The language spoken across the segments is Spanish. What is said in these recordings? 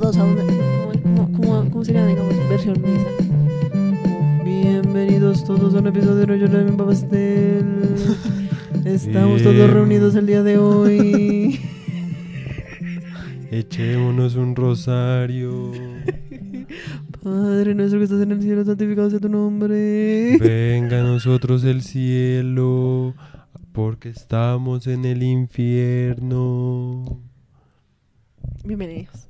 todos a un. ¿Cómo, cómo, cómo sería, digamos, versión misa? Bienvenidos todos a un episodio de Llores en el Pastel. Estamos todos reunidos el día de hoy. Echémonos un rosario. Padre nuestro que estás en el cielo, santificado sea tu nombre. Venga a nosotros el cielo, porque estamos en el infierno. Bienvenidos.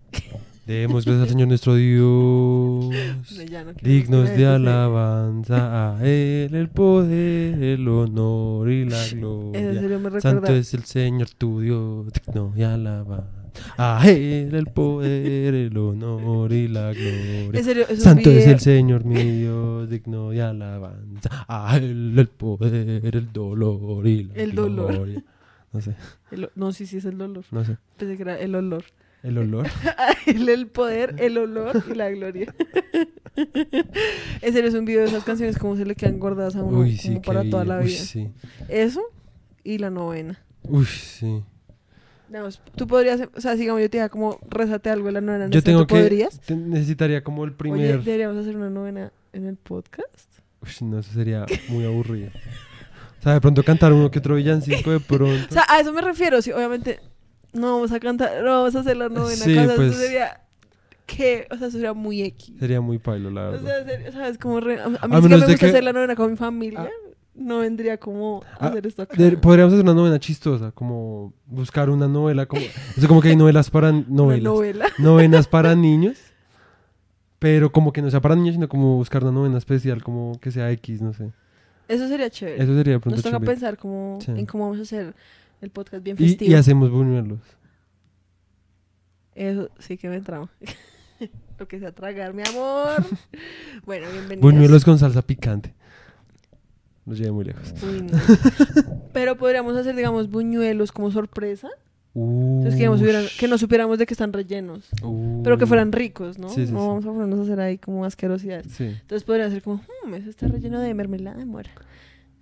Demos gracias al Señor nuestro Dios. No Dignos de alabanza a Él el poder, el honor y la gloria. Santo es el Señor tu Dios, digno de alabanza. A Él el poder, el honor y la gloria. En serio, es Santo es video- el Señor mi Dios, digno de alabanza. A Él el poder, el dolor y la El dolor. gloria. No sé, el- no, sí, sí, es el dolor. no sé. Pensé que era el olor. El olor. el, el poder, el olor y la gloria. serio, es un video de esas canciones como se le quedan guardadas a uno Uy, sí, como para toda la Uy, vida. sí. Eso y la novena. Uy, sí. Digamos, tú podrías, o sea, digamos, yo te diga como rezate algo de la novena. en Yo tengo ¿tú que. podrías? te- necesitaría como el Oye, primer. deberíamos hacer una novena en el podcast. Uy, no, eso sería muy aburrido. O sea, de pronto cantar uno que otro villancico de pronto. O sea, a eso me refiero. Sí, obviamente no vamos a cantar, no vamos a hacer la novena. Sí, o sea, pues. eso sería que, o sea, eso sería muy X. Sería muy pailo, la O verdad. sea, serio, ¿sabes? Como re- a, a mí A menos me gusta que- hacer la novena con mi familia. Ah. No vendría como Ah, hacer esto acá. De- podríamos hacer una novela chistosa, como buscar una novela, como, o sea, como que hay novelas para novelas, novela. novenas para niños, pero como que no sea para niños, sino como buscar una novena especial, como que sea X, no sé. Eso sería chévere. Eso sería de pronto Nos toca chévere. pensar como Sí. en cómo vamos a hacer el podcast bien festivo. y hacemos buñuelos. Eso sí que me tramo. Lo que sea tragar, mi amor. bueno, bienvenidos. Buñuelos con salsa picante. Los llevé muy lejos. Uy, no. Pero podríamos hacer, digamos, buñuelos como sorpresa. Uh, Entonces, que, no supieran- que no supiéramos de que están rellenos. Pero que fueran ricos, ¿no? Sí, sí, no sí. vamos a ponernos a hacer ahí como asquerosidades. Entonces podrían ser como, "Hmm, eso está relleno de mermelada de mora.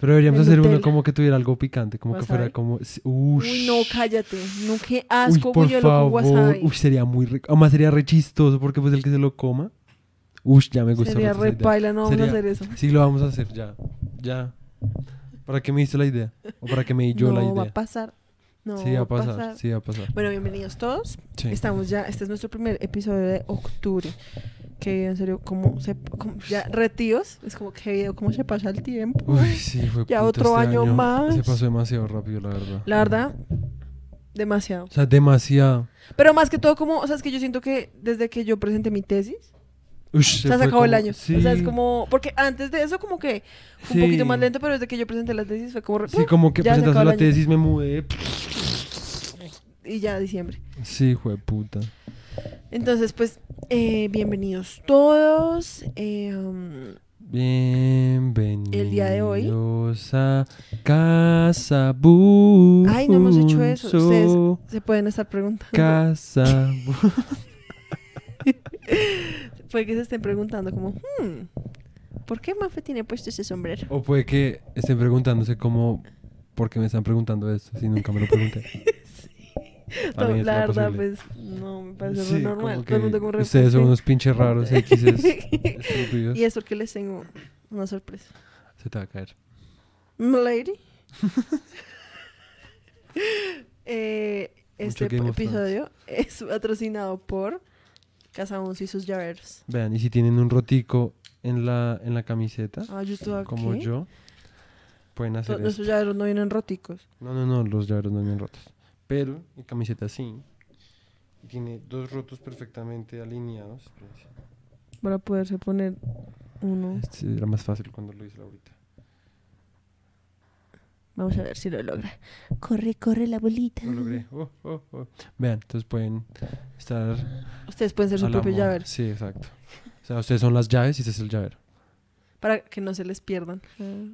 Pero deberíamos De hacer uno Nutella. como que tuviera algo picante, como que ¿Wasabi? fuera como... Ush. Uy, no, cállate. No, qué Uy, asco, por buñuelo con favor. wasabi. Uy, sería muy rico. Además sería re chistoso porque pues el que se lo coma. Uy, ya me gusta. Sería re idea. paila, no vamos Sería- a hacer eso. Sí, lo vamos a hacer ya. Ya. ¿Para qué me diste la idea? ¿O para qué me di yo no la va a idea? pasar. No sí, va a pasar, Sí, va a pasar. Bueno, bienvenidos todos. Sí. Estamos ya, este es nuestro primer episodio de octubre. Que en serio, como se, como ya retíos, es como que video, cómo se pasa el tiempo. Uy, sí, fue Ya otro este año más. Se pasó demasiado rápido, la verdad. La verdad, demasiado. O sea, demasiado. Pero más que todo, como, o sea, es que yo siento que desde que yo presenté mi tesis, se ha fue acabado el como- año. Sí, O sea, es como, porque antes de eso, como que fue un poquito más lento, pero desde que yo presenté la tesis fue como, Sí, como que presentaste la tesis, me mudé. y ya diciembre. Sí, fue puta. Entonces, pues, eh, bienvenidos todos. eh, um, Bienvenidos El día de hoy. a Casa Bu. Ay, no hemos hecho eso. Ustedes- se pueden estar preguntando. Casa. Puede que se estén preguntando como, hmm, ¿por qué Mafe tiene puesto ese sombrero? O puede que estén preguntándose como, ¿por qué me están pregundo esto si nunca me lo pregunté? No, la verdad, posible. pues, no, me parece Sí, normal. que Todo el mundo como ustedes son unos pinches raros, X estúpidos. y es porque les tengo una sorpresa. Se te va a caer. Lady. eh, este episodio es patrocinado por Casa Once y sus llaveros. Vean, y si tienen un rotico en la, en la camiseta, Ah, yo estoy aquí. como yo, pueden hacer Nuestros llaveros no vienen roticos. No, no, no, los llaveros no vienen rotos. Pero mi camiseta sí. Y tiene dos rotos perfectamente alineados. Para poderse poner uno. Este era más fácil cuando lo hice ahorita. Vamos a ver si lo logra. Corre, corre la bolita. Lo logré. Oh, oh, oh. Vean, entonces pueden estar. Ustedes pueden ser su propio llavero. Sí, exacto. O sea, ustedes son las llaves y ese es el llavero. Para que no se les pierdan. Ah.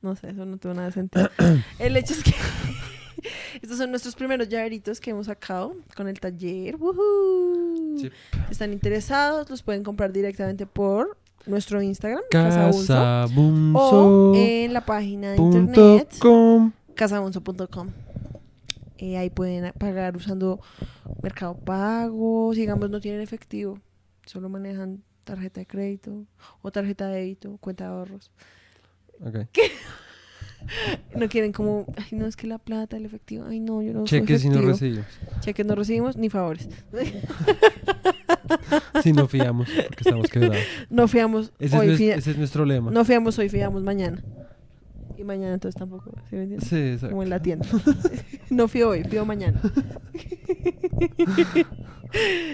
No sé, eso no tuvo nada de sentido. el hecho es que estos son nuestros primeros llaveritos que hemos sacado con el taller. ¡Woohoo! Sí. Están interesados, los pueden comprar directamente por nuestro Instagram, Casa Unso, Casa o en la página de internet com casabonzo.com. Eh, ahí pueden pagar usando Mercado Pago, si digamos no tienen efectivo, solo manejan tarjeta de crédito o tarjeta de débito, cuenta de ahorros. Ok. No quieren como, ay, no, es que la plata, el efectivo, ay, no, yo no Cheques si no recibimos. Cheques no recibimos ni favores. Si no fiamos, porque estamos quebrados. No fiamos Ese, es, hoy, fia- ese es nuestro lema. no fiamos hoy, fiamos mañana. Y mañana entonces tampoco, ¿sí me entiendes? Sí, exacto. Como en la tienda. no fío hoy, fío mañana.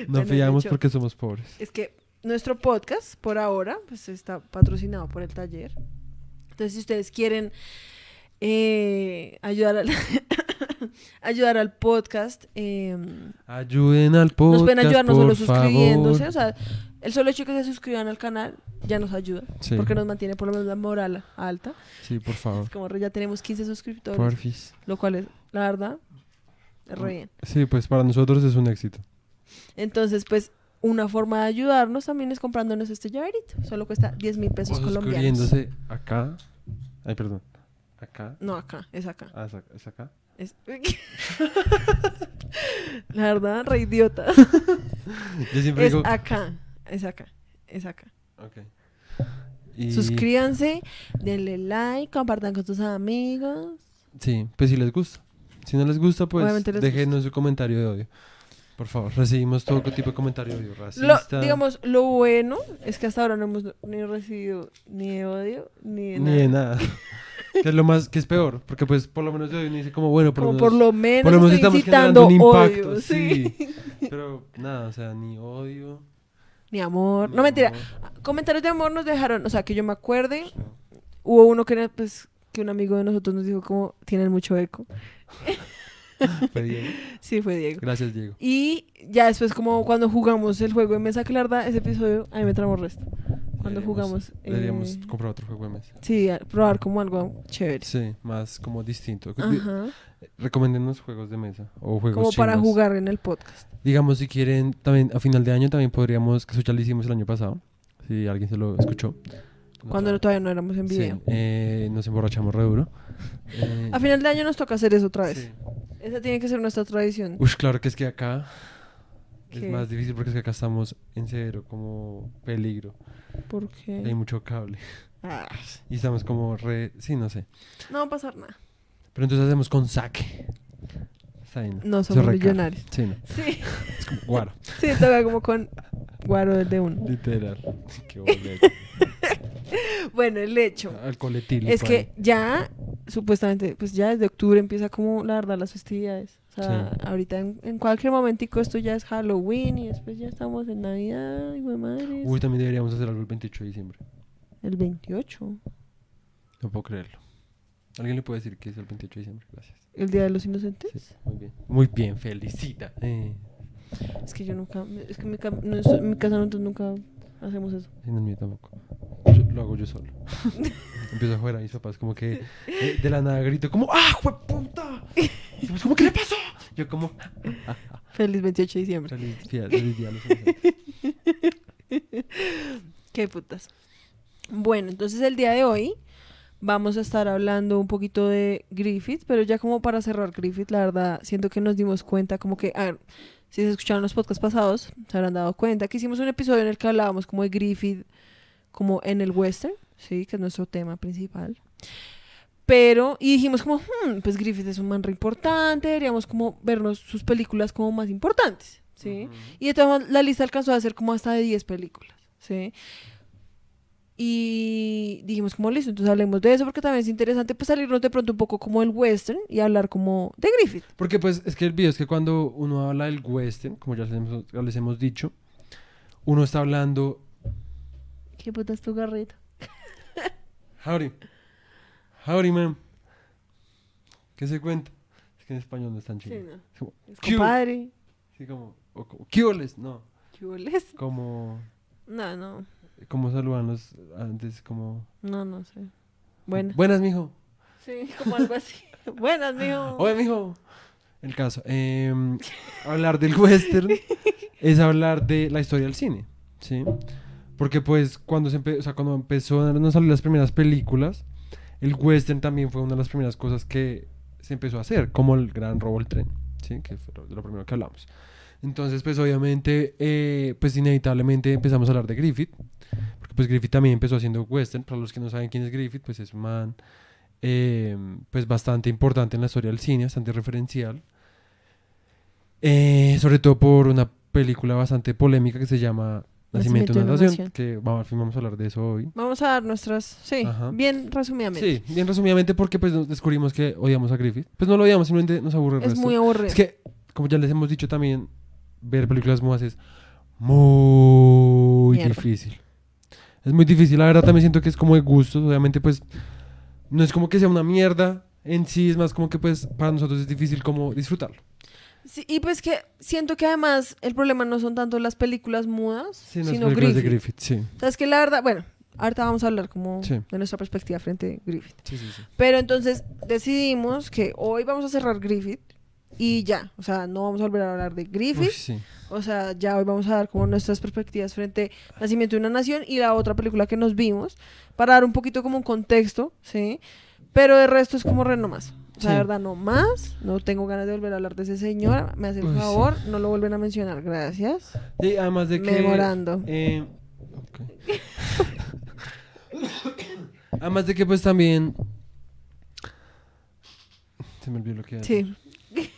No Bueno, fiamos porque somos pobres. Es que nuestro podcast, por ahora, pues está patrocinado por el taller. Entonces, si ustedes quieren eh, ayudar, al ayudar al podcast, eh, Ayuden al podcast. nos pueden ayudar no solo suscribiéndose. favor. O sea, el solo hecho que se suscriban al canal ya nos ayuda. Sí. Porque nos mantiene por lo menos la moral alta. Sí, por favor. Es como ya tenemos 15 suscriptores. Porfis. Lo cual es, la verdad, es re bien. Sí, pues para nosotros es un éxito. Entonces, pues, una forma de ayudarnos también es comprándonos este llaverito. Solo cuesta 10 mil pesos O colombianos. suscribiéndose acá. Ay, perdón. Acá. No, acá, es acá. Ah, es acá. es. La verdad, re idiota. Yo siempre Es digo. acá, es acá, es acá. Y- Suscríbanse, denle like, compartan con tus amigos. Sí, pues si les gusta. Si no les gusta, pues les déjenos su comentario de odio. Por favor, recibimos todo tipo de comentario de odio. Lo, Racista. digamos, lo bueno es que hasta ahora no hemos ni recibido ni de odio ni de Ni nada. de nada. que es lo más, que es peor. Porque pues por lo menos uno dice como, bueno, por Como lo por menos, lo menos, por lo menos estoy estamos generando un impacto. odio, sí. sí. Pero nada, o sea, ni odio. Ni amor. ni No, mentira. Comentarios de amor nos dejaron, o sea, que yo me acuerde, hubo uno que pues, que un amigo de nosotros nos dijo como, tienen mucho eco. Fue Diego. Sí, fue Diego. Gracias, Diego. Y ya después, como cuando jugamos el juego de mesa, que la verdad, ese episodio a mí me tramó resto. Cuando jugamos. Deberíamos eh, comprar otro juego de mesa. Sí, probar como algo chévere. Sí, más como distinto. Ajá. Recomiéndenos juegos de mesa o juegos Como para jugar en el podcast. Digamos, si quieren, también a final de año también podríamos, que eso ya lo hicimos el año pasado, si alguien se lo escuchó. Cuando no- todavía no éramos en Sí, video. eh, nos emborrachamos re duro. Eh, A final de año nos toca hacer eso otra vez. sí. Esa tiene que ser nuestra tradición. Ush, claro que es que acá ¿Qué? es más difícil porque es que acá estamos en cero, como peligro. Porque... Hay mucho cable. Ah, Y estamos como re... Sí, no sé. no va a pasar nada. Pero entonces hacemos con saque. Está bien, No somos millonarios. Sí, no. Sí, Es como guaro. sí, toca como con guaro de uno. Literal. Qué boleto. Bueno, el hecho Alcohol etílico es que ya, supuestamente, pues ya desde octubre empieza como, la verdad, las festividades. O sea, Sí. ahorita en, en cualquier momentico esto ya es Halloween y después ya estamos en Navidad, de madre. Uy, también deberíamos hacer algo el 28 de diciembre. El 28, No puedo creerlo. ¿Alguien le puede decir que es el 28 de diciembre? Gracias. el Día de los Inocentes. Sí, muy bien. Muy bien, felicita. Eh, Es que yo nunca, es que en mi, no es- en mi casa nosotros nunca hacemos eso. y no es mío tampoco. Yo- lo hago yo solo. Empiezo a jugar a mis papás como que eh, de la nada grito como ¡Ah, puta! Y como ¿qué le pasó? Yo como Feliz 28 de diciembre. feliz, feliz, día. Qué putas. Bueno, entonces el día de hoy vamos a estar hablando un poquito de Griffith, pero ya como para cerrar Griffith, la verdad, siento que nos dimos cuenta como que, a ver, si se escucharon los podcasts pasados, se habrán dado cuenta que hicimos un episodio en el que hablábamos como de Griffith, como en el western, sí, que es nuestro tema principal. Pero, y dijimos como, "Hmm, pues Griffith es un man re importante, deberíamos como vernos sus películas como más importantes, ¿sí? Y de todas la lista alcanzó a ser como hasta de 10 películas, ¿sí? Y dijimos como listo, entonces hablemos de eso porque también es interesante pues salirnos de pronto un poco como el western y hablar como de Griffith. Porque pues es que el video es que cuando uno habla del western, como ya les hemos, ya les hemos dicho, uno está hablando ¿Qué puta es tu garrita? Howdy. Howdy, man. ¿Qué se cuenta? Es que en español no es tan chido. Sí, no. Es como, compadre. Sí, como, o como. No, ¿Qué hueles? como, No, no, como saludan los antes, como, no, no sé. Bueno. buenas, mijo. Sí, como algo así. Buenas, mijo. Oye, mijo. El caso, em, hablar del western es hablar de la historia del cine, ¿sí? Porque pues cuando se empe- o sea, cuando empezó a salir las primeras películas, el western también fue una de las primeras cosas que se empezó a hacer, como el gran robo del tren, que fue lo- primero que hablamos. Entonces, pues obviamente, eh, pues inevitablemente empezamos a hablar de Griffith, porque pues Griffith también empezó haciendo western, para los que no saben quién es Griffith, pues es un man eh, pues bastante importante en la historia del cine, bastante referencial, Eh, sobre todo por una película bastante polémica que se llama Nacimiento de una Nación, que vamos, al fin vamos a hablar de eso hoy. Vamos a dar nuestras, sí, Ajá. bien resumidamente. Sí, bien resumidamente porque pues nos descubrimos que odiamos a Griffith. Pues no lo odiamos, simplemente nos aburre el es resto. muy aburrido. Es que, como ya les hemos dicho también, ver películas mudas es muy Mierda. difícil. Es muy difícil, la verdad también siento que es como de gustos, obviamente pues no es como que sea una mierda en sí, es más como que pues para nosotros es difícil como disfrutarlo. Sí, y pues que siento que además el problema no son tanto las películas mudas, Sí, no sino películas Griffith. de Griffith, sí. O sea, es que la verdad, bueno, ahorita vamos a hablar como Sí. de nuestra perspectiva frente a Griffith. Pero entonces decidimos que hoy vamos a cerrar Griffith y ya, o sea, no vamos a volver a hablar de Griffith, Uy, sí. o sea, ya hoy vamos a dar como nuestras perspectivas frente a Nacimiento de una Nación y la otra película que nos vimos, para dar un poquito como un contexto, ¿sí? Pero de resto es como re nomás. O sea, Sí. de verdad, no más. No tengo ganas de volver a hablar de ese señor. Me Uy, sí. favor, no lo vuelven a mencionar. Gracias. Sí, además de que... Memorando. eh, ok. además de que pues también... Se me olvidó lo que... Sí.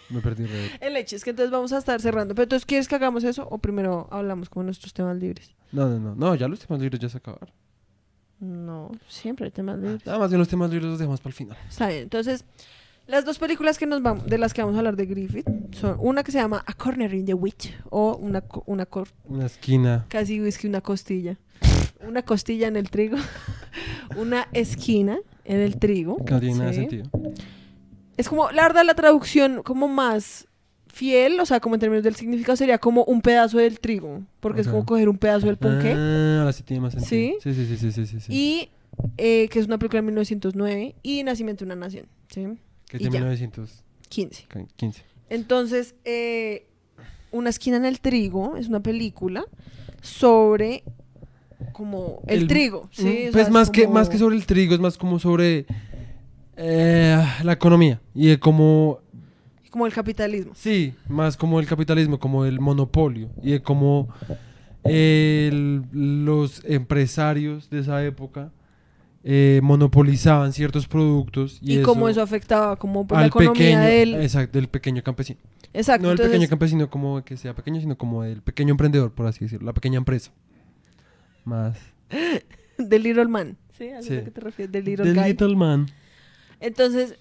Me perdí. El hecho es que entonces vamos a estar cerrando. Pero entonces, ¿quieres que hagamos eso o primero hablamos como nuestros temas libres? No, no, no. No, ya los temas libres ya se acabaron. No, siempre hay temas libres. Nada más que los temas libres los dejamos para el final. Está bien. Entonces, las dos películas que nos vamos, de las que vamos a hablar de Griffith son una que se llama A Corner in the Witch o una, una cor- Una esquina. casi whisky, una costilla. Una costilla en el trigo. una esquina en el trigo. No tiene nada de Sí. sentido. Es como, la verdad, la traducción como más fiel, o sea, como en términos del significado, sería como un pedazo del trigo. Porque es como coger un pedazo del ponqué. Ah, ahora sí tiene más sentido. ¿Sí? Sí, sí, sí, sí, sí, sí, sí. Y eh, que es una película de 1909 y Nacimiento de una Nación. ¿sí? Y ya. 1915. 15. Entonces, eh, Una esquina en el trigo es una película sobre como el, El- trigo. ¿sí? O sea, Pues es más, que, como- más que sobre el trigo, es más como sobre eh, la economía. Y de como Como el capitalismo. Sí, más como el capitalismo, como el monopolio y de cómo el- los empresarios de esa época eh, monopolizaban ciertos productos y, Y, cómo eso afectaba como la economía pequeño, del... exacto, del pequeño campesino. Exacto. no del entonces- pequeño campesino como que sea pequeño, sino como del pequeño emprendedor, por así decirlo, la pequeña empresa. Más. The Little Man. ¿Sí? ¿A Sí. qué te refieres? The Little The Guy. Little Man. Entonces,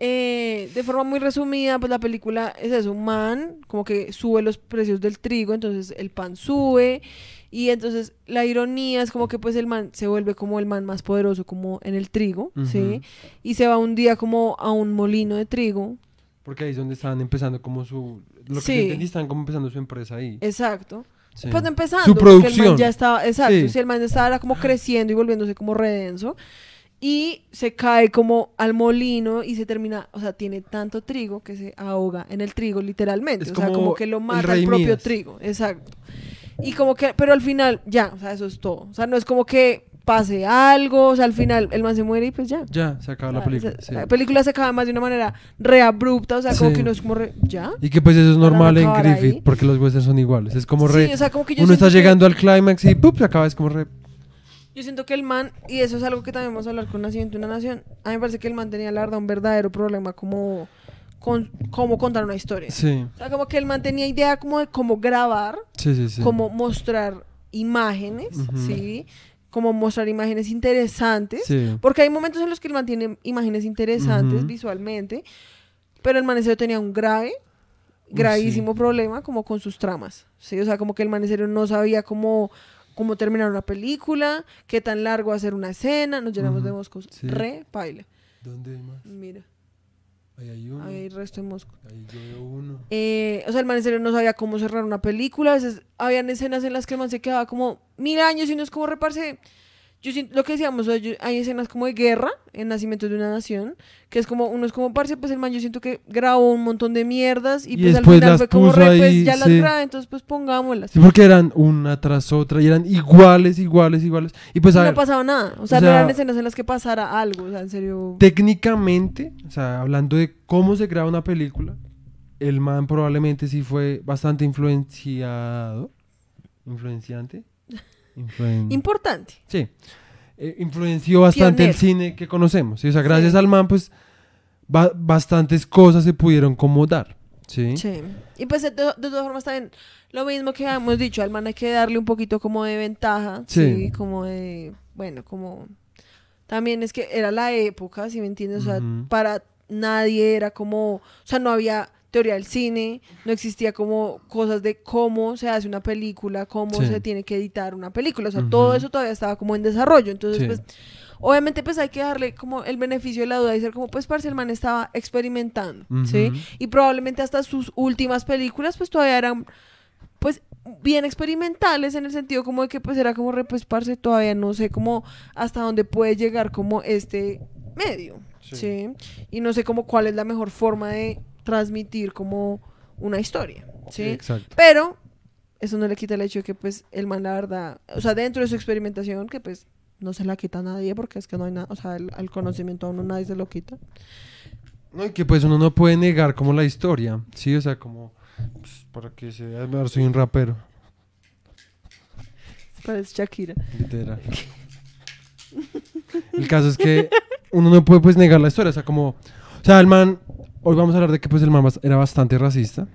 eh, de forma muy resumida, pues la película es eso, un man como que sube los precios del trigo, entonces el pan sube y entonces la ironía es como que pues el man se vuelve como el man más poderoso como en el trigo, ¿sí? Y se va un día como a un molino de trigo, Porque ahí es donde estaban empezando como su... Lo que Sí. yo entendí, estaban como empezando su empresa ahí. exacto. Sí. Pues empezando, Su porque el man producción. ya estaba, exacto, Sí. si el man estaba era como creciendo y volviéndose como redenso y se cae como al molino y se termina, o sea, tiene tanto trigo que se ahoga en el trigo literalmente, Es o sea, como como que lo mata el, propio trigo, exacto. Y como que, pero al final ya, o sea, eso es todo. O sea, no es como que pase algo, o sea, al final el man se muere y pues ya. Ya, se acaba la Ah, película. sí. La película se acaba más de una manera reabrupta, o sea, como Sí. que uno es como re, ¿ya? Y que pues eso es normal en Griffith, ahí. porque los westerns son iguales. Es como re... Sí, o sea, como que yo uno está que- llegando al clímax y ¡pup! se acaba, es como re... Yo siento que el man, y eso es algo que también vamos a hablar con Nacimiento de una Nación, a mí me parece que el man tenía, la verdad, un verdadero problema como con cómo contar una historia. Sí, O sea, como que el man tenía idea como de cómo grabar, sí, cómo mostrar imágenes, Ujú. ¿sí? Como mostrar imágenes interesantes. Sí. Porque hay momentos en los que el man tiene imágenes interesantes visualmente, pero el man en serio tenía un grave, gravísimo problema como con sus tramas, ¿sí? O sea, como que el man en serio no sabía cómo, cómo terminar una película, qué tan largo hacer una escena, nos llenamos de moscos. Re paila. ¿Dónde hay más? Mira, Ahí hay uno. ahí hay resto de moscos. Ahí yo veo uno. Eh, o sea, el man en serio no sabía cómo cerrar una película. A veces habían escenas en las que el man se quedaba como mil años y no es como reparse. Yo siento, lo que decíamos, hay escenas como de guerra en Nacimiento de una Nación, que es como, uno es como, parce, pues el man, yo siento que grabó un montón de mierdas y, Y pues al final fue como, re, ahí, pues ya las grabé, entonces pues pongámoslas. Sí, porque eran una tras otra y eran iguales, iguales, iguales. Y pues Y a no ver, pasaba nada, o sea, o no sea- eran escenas en las que pasara algo, o sea, en serio. técnicamente, o sea, hablando de cómo se graba una película, el man probablemente sí fue bastante influenciado. ¿Influenciante? Influen- Importante. Sí. Eh, influenció bastante el cine que conocemos. ¿sí? O sea, gracias Sí. al man, pues, ba- bastantes cosas se pudieron como dar. ¿sí? Sí. Y pues de, to- de todas formas también lo mismo que hemos dicho, al man hay que darle un poquito como de ventaja, sí, Sí. como de, bueno, como también es que era la época, si me entiendes, o sea, para nadie era como, o sea, no había teoría del cine, no existía como cosas de cómo se hace una película, cómo Sí. se tiene que editar una película, o sea, todo eso todavía estaba como en desarrollo, entonces Sí. pues obviamente pues hay que darle como el beneficio de la duda y ser como pues parce el man estaba experimentando, ¿sí? Ujú. Y probablemente hasta sus últimas películas pues todavía eran pues bien experimentales en el sentido como de que pues era como re pues parce todavía no sé cómo hasta dónde puede llegar como este medio, Sí. ¿sí? Y no sé como cuál es la mejor forma de transmitir como una historia, ¿sí? Exacto. Pero eso no le quita el hecho de que pues el man la verdad, o sea, dentro de su experimentación que pues no se la quita a nadie porque es que no hay nada, o sea, el, conocimiento a uno nadie se lo quita. No, y que pues uno no puede negar como la historia, ¿sí? O sea, como... pues, para que se vea, "Ah, soy un rapero, Parece Shakira. literal. El caso es que uno no puede pues negar la historia, o sea, como... O sea, el man... Hoy vamos a hablar de que pues el man era bastante racista.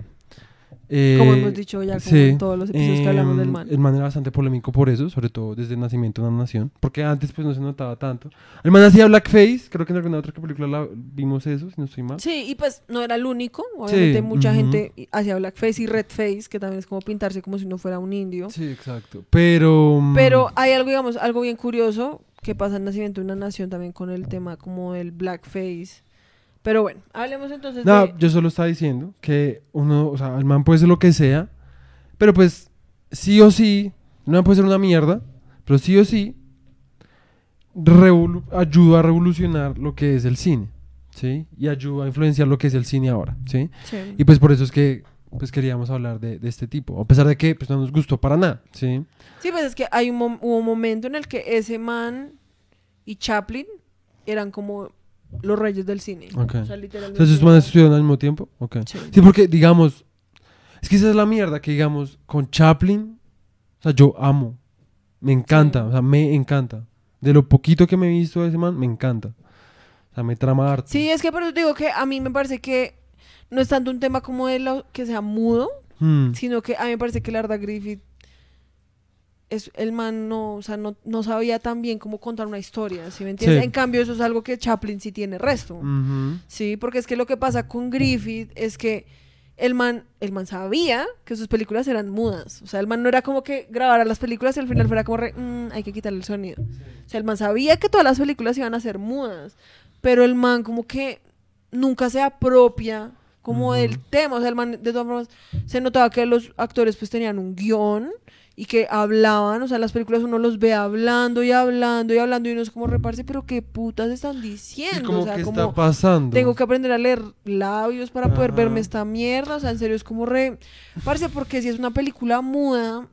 Eh, Como hemos dicho ya sí, en todos los episodios que hablamos del em, man. El man era bastante polémico por eso, sobre todo desde el nacimiento de una nación, porque antes pues no se notaba tanto. El man hacía blackface, creo que en alguna otra película la- vimos eso, si no estoy mal. Sí, y pues no era el único. Obviamente Sí, mucha gente hacía blackface y redface, que también es como pintarse como si no fuera un indio. Sí, exacto. Pero... mm, Pero hay algo, digamos, algo bien curioso que pasa en Nacimiento de una Nación también con el tema como del blackface. Pero bueno, hablemos entonces No, de... yo solo estaba diciendo que uno, o sea, el man puede ser lo que sea, pero pues sí o sí, el man puede ser una mierda, pero sí o sí ayuda a revolucionar lo que es el cine, ¿sí? Y ayuda a influenciar lo que es el cine ahora, ¿sí? Sí. Y pues por eso es que pues queríamos hablar de, de este tipo, a pesar de que pues no nos gustó para nada, ¿sí? Sí, pues es que hay un, hubo un momento en el que ese man y Chaplin eran como los reyes del cine. Ok. O sea, literalmente. Entonces, ¿esos manes estuvieron al mismo tiempo? Ok. Sí. Sí, porque, digamos, es que esa es la mierda, que digamos, con Chaplin, o sea, yo amo, me encanta, Sí. o sea, me encanta. De lo poquito que me he visto de ese man, me encanta. O sea, me trama harto. Sí, es que por eso te digo que a mí me parece que no es tanto un tema como de lo que sea mudo, Hmm, sino que a mí me parece que Larda Griffith es el man no, o sea, no, no sabía tan bien cómo contar una historia, ¿sí me entiendes? Sí. En cambio, eso es algo que Chaplin sí tiene resto. Sí, porque es que lo que pasa con Griffith es que el man, el man sabía que sus películas eran mudas. O sea, el man no era como que grabara las películas y al final fuera como re, "Mm, hay que quitarle el sonido. O sea, el man sabía que todas las películas iban a ser mudas, pero el man como que nunca se apropia como Ujú. del tema. O sea, el man de todas formas se notaba que los actores pues tenían un guion y que hablaban, o sea, en las películas uno los ve hablando y hablando y hablando y uno es como reparse, pero qué putas están diciendo. como o sea, que como está pasando. tengo que aprender a leer labios para poder verme esta mierda. O sea, en serio es como re. Parece porque si es una película muda,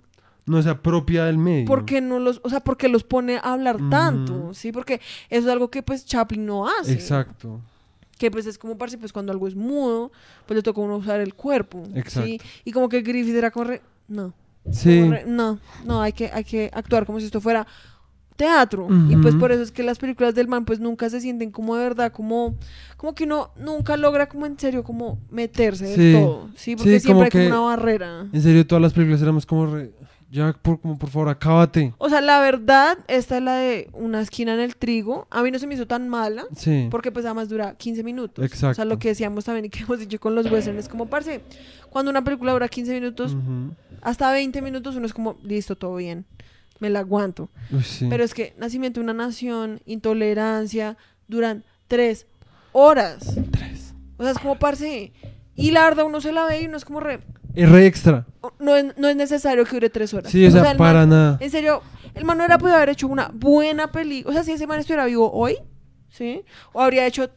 No se apropia del medio. ¿por qué no los, o sea, porque los pone a hablar tanto? Sí, porque eso es algo que pues Chaplin no hace. Exacto. Que pues es como parce, pues cuando algo es mudo, pues le toca uno usar el cuerpo. Exacto. ¿sí? Y como que Griffith era como re, no. Sí. no, no, hay que, hay que actuar como si esto fuera teatro. Y pues por eso es que las películas del man pues nunca se sienten como de verdad, como, como que uno nunca logra como en serio como meterse Sí. del todo. Sí, porque Sí, como siempre hay que- como una barrera. En serio, todas las películas éramos como re- Ya, por, como por favor, acábate. O sea, la verdad, esta es la de una esquina en el trigo. A mí no se me hizo tan mala. Sí. Porque pues además dura 15 minutos. O sea, Exacto. lo que decíamos también y que hemos dicho con los westerns es como, parce, cuando una película dura 15 minutos, hasta 20 minutos uno es como, listo, todo bien, me la aguanto. Uy, sí. Pero es que Nacimiento de una Nación, Intolerancia, duran 3 horas. Tres. O sea, es como, parce, y la verdad uno se la ve y uno es como re... Es re extra. No es, no es necesario que dure 3 horas. Sí, o sea, para man- nada. En serio, el man no era podido haber hecho una buena película. O sea, si ese man estuviera vivo hoy, ¿sí? O habría hecho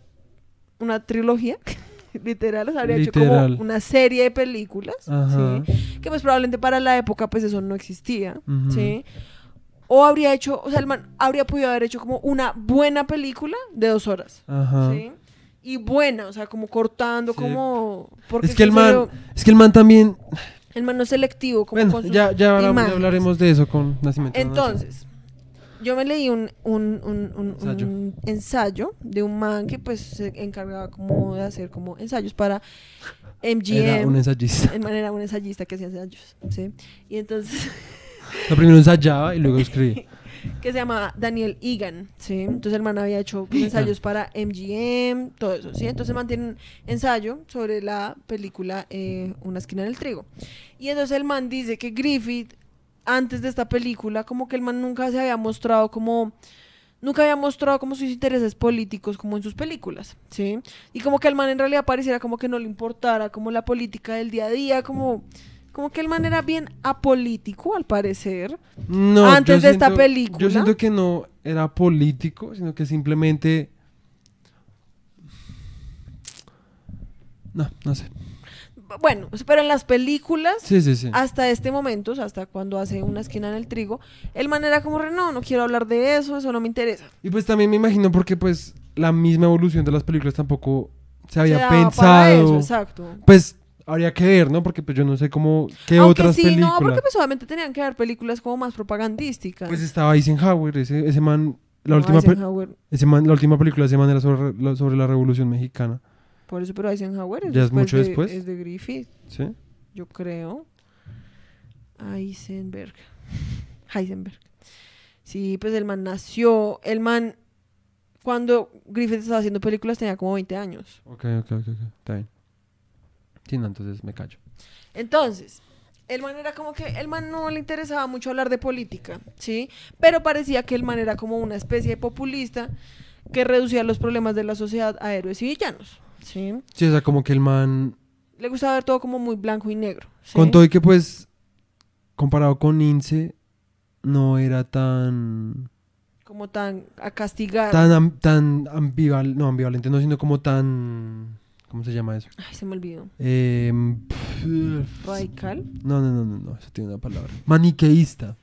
una trilogía, literal, o sea, habría hecho Literal. como una serie de películas. ¿sí? Que pues probablemente para la época pues eso no existía. ¿sí? O habría hecho, o sea, el man habría podido haber hecho como una buena película de dos horas, Ajá. ¿sí? Y buena, o sea, como cortando, Sí. como... Porque Es que el man, serio, es que el man también, el man no es selectivo, como bueno, con sus ya, ya, ya hablaremos de eso con Nacimiento. Entonces, yo me leí un, un, un- un- Ensayo. un ensayo de un man que pues se encargaba como de hacer como ensayos para MGM. Era un ensayista. El man era un ensayista que hacía ensayos, ¿sí? Y entonces, Lo primero ensayaba y luego escribía. que se llama Daniel Egan, ¿sí? Entonces el man había hecho pues, ensayos para MGM, todo eso, ¿sí? Entonces el man tiene un ensayo sobre la película eh, Una esquina en el trigo. Y entonces el man dice que Griffith, antes de esta película, como que el man nunca se había mostrado como... Nunca había mostrado como sus intereses políticos como en sus películas, ¿sí? Y como que el man en realidad pareciera como que no le importara como la política del día a día, como... Como que el man era bien apolítico, al parecer. No, Antes de esta película. Yo siento que no era político, sino que simplemente. No, no sé. Bueno, pero en las películas, Sí, sí, sí. hasta este momento, o sea, hasta cuando hace una esquina en el trigo, el man era como, no, no quiero hablar de eso, eso no me interesa. Y pues también me imagino porque pues la misma evolución de las películas tampoco se había Se daba para pensado. eso, exacto. Pues habría que ver, ¿no? Porque pues yo no sé cómo qué Aunque otras sí, películas. no, porque pues obviamente tenían que haber películas como más propagandísticas. Pues estaba Eisenhower, ese, ese man, la No, última Eisenhower, ese man- la última película de ese man era sobre, la- sobre la Revolución Mexicana, por eso, pero Eisenhower es, ¿Ya es mucho de- después? Es de Griffith, ¿sí? yo creo. Heisenberg. Heisenberg. Sí, pues el man nació, el man, cuando Griffith estaba haciendo películas tenía como 20 años. Ok, ok, ok, ok, está bien. Sí, no, entonces me callo. Entonces, el man era como que el man no le interesaba mucho hablar de política, ¿sí? Pero parecía que el man era como una especie de populista que reducía los problemas de la sociedad a héroes y villanos, ¿sí? Sí, o sea, como que el man, Le gustaba ver todo como muy blanco y negro. ¿sí? con todo y que pues, comparado con Ince, no era tan, Como tan a castigar. tan, am- tan ambival, no ambivalente, no, sino como tan, ¿cómo se llama eso? Ay, se me olvidó. Eh, Radical. no, no, no, no, no, eso tiene una palabra. Maniqueísta.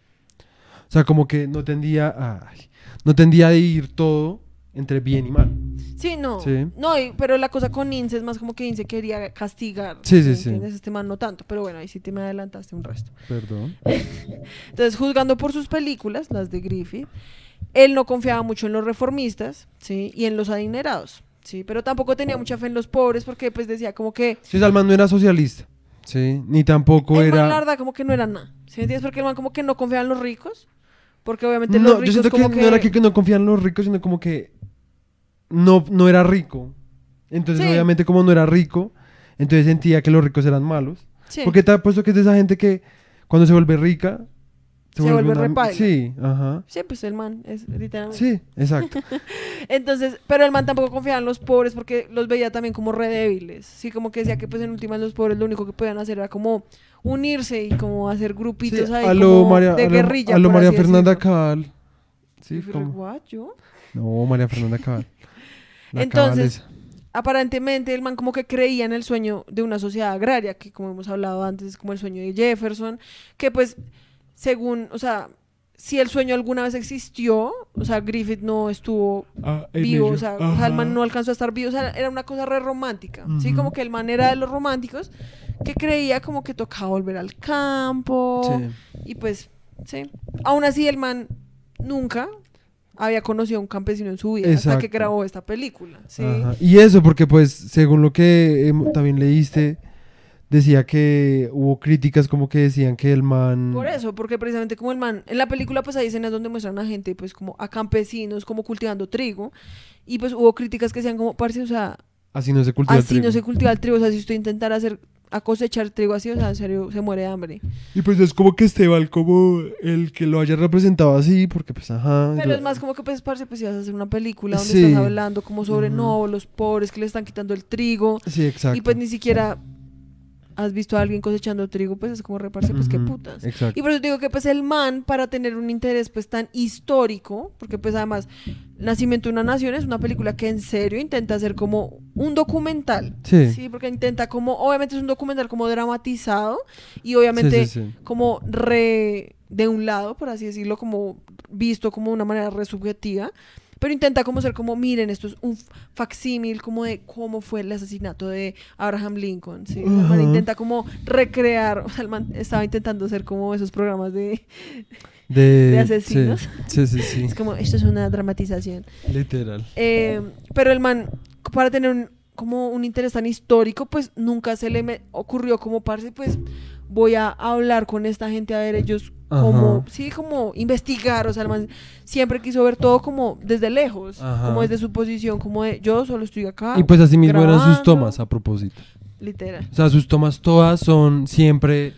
O sea, como que no tendía a, ay, no tendía a ir todo entre bien y mal. Sí, no. Sí. No, pero la cosa con Ince es más como que Ince quería castigar. Sí, sí, ¿me sí. Este man no tanto, pero bueno, ahí sí te me adelantaste un resto. Perdón. Entonces, juzgando por sus películas, las de Griffith, él no confiaba mucho en los reformistas, ¿sí? Y en los adinerados, ¿sí? Pero tampoco tenía mucha fe en los pobres porque, pues, decía como que... Sí, Salman no era socialista. Sí, ni tampoco el man, era. la verdad, como que no era nada. ¿Sí me entiendes? Porque el man como que no confiaba en los ricos. Porque obviamente No, los yo ricos siento que, como que... no era que no confiaban en los ricos, sino como que no, no era rico. Entonces, Sí. obviamente, como no era rico, entonces sentía que los ricos eran malos. Sí. Porque te apuesto que es de esa gente que cuando se vuelve rica, Se vuelve una- repaila. Sí, ajá. Sí, pues el man es literalmente... Sí, exacto. Entonces, pero el man tampoco confiaba en los pobres porque los veía también como re débiles. Sí, como que decía que pues en últimas los pobres lo único que podían hacer era como unirse y como hacer grupitos Sí, ahí a lo como María, de a lo- guerrilla. a lo María Fernanda. Cabal. Sí, como. "What, yo?". No, María Fernanda Cabal. La Entonces, Cabal Aparentemente el man como que creía en el sueño de una sociedad agraria, que como hemos hablado antes es como el sueño de Jefferson, que pues según, o sea, si el sueño alguna vez existió, o sea, Griffith no estuvo. Ah, vivo, o sea, o sea, el man no alcanzó a estar vivo, o sea, era una cosa re romántica, ¿sí? Como que el man era de los románticos que creía como que tocaba volver al campo Sí. y pues, sí. Aún así el man nunca había conocido a un campesino en su vida hasta que grabó esta película, ¿sí? Ajá. Y eso, porque pues, según lo que em, también leíste, decía que hubo críticas como que decían que el man... Por eso, porque precisamente como el man, en la película pues hay escenas donde muestran a gente pues como a campesinos como cultivando trigo y pues hubo críticas que decían como, parce, o sea, Así no se cultiva el así no trigo. se cultiva el trigo, o sea, si usted intentara hacer a cosechar trigo así, o sea, en serio, se muere de hambre. Y pues es como que Esteban como el que lo haya representado así, porque pues ajá. Pero es más como que pues, parce, pues si vas a hacer una película donde Sí. estás hablando como sobre, no, los pobres que le están quitando el trigo Sí, exacto. y pues ni siquiera has visto a alguien cosechando trigo, pues es como reparse, pues qué putas. Exacto. Y por eso digo que pues el man, para tener un interés pues tan histórico, porque pues además Nacimiento de una Nación es una película que en serio intenta hacer como un documental. Sí. Sí, porque intenta como, obviamente es un documental como dramatizado y obviamente Sí, sí, sí. como re de un lado, por así decirlo, como visto como de una manera re subjetiva, pero intenta como ser como, miren, esto es un facsímil como de cómo fue el asesinato de Abraham Lincoln, ¿sí? El man Ajá. intenta como recrear, o sea, el man estaba intentando hacer como esos programas de, De, de asesinos. Sí, sí, sí. es como, esto es una dramatización. Literal. Eh, pero el man, para tener un, como un interés tan histórico, pues nunca se le ocurrió como parce, pues voy a hablar con esta gente a ver ellos como, sí, como investigar, o sea, el man siempre quiso ver todo como desde lejos, Ajá. como desde su posición, como de yo solo estoy acá, Y pues así mismo eran sus tomas a propósito. literal. O sea, sus tomas todas son siempre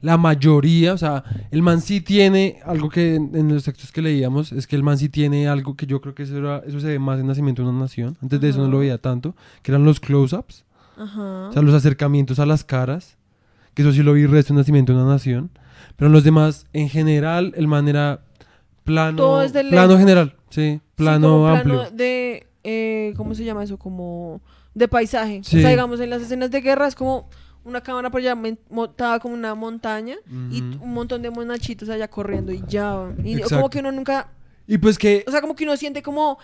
la mayoría, o sea, el man sí tiene algo que en, en los textos que leíamos, es que el man sí tiene algo que yo creo que eso, era- eso se ve más en Nacimiento de una Nación, antes de eso no lo veía tanto, que eran los close-ups, o sea, los acercamientos a las caras, que eso sí lo vi resto en Nacimiento de una Nación, pero en los demás, en general, el man era plano, Todo es de plano general, sí, Sí, plano como amplio. plano de, eh, ¿cómo se llama eso? Como de paisaje. Sí. O sea, digamos, en las escenas de guerra es como una cámara por allá montada como una montaña y un montón de monachitos allá corriendo y ya. Y Exacto. como que uno nunca, Y pues que o sea, como que uno siente como,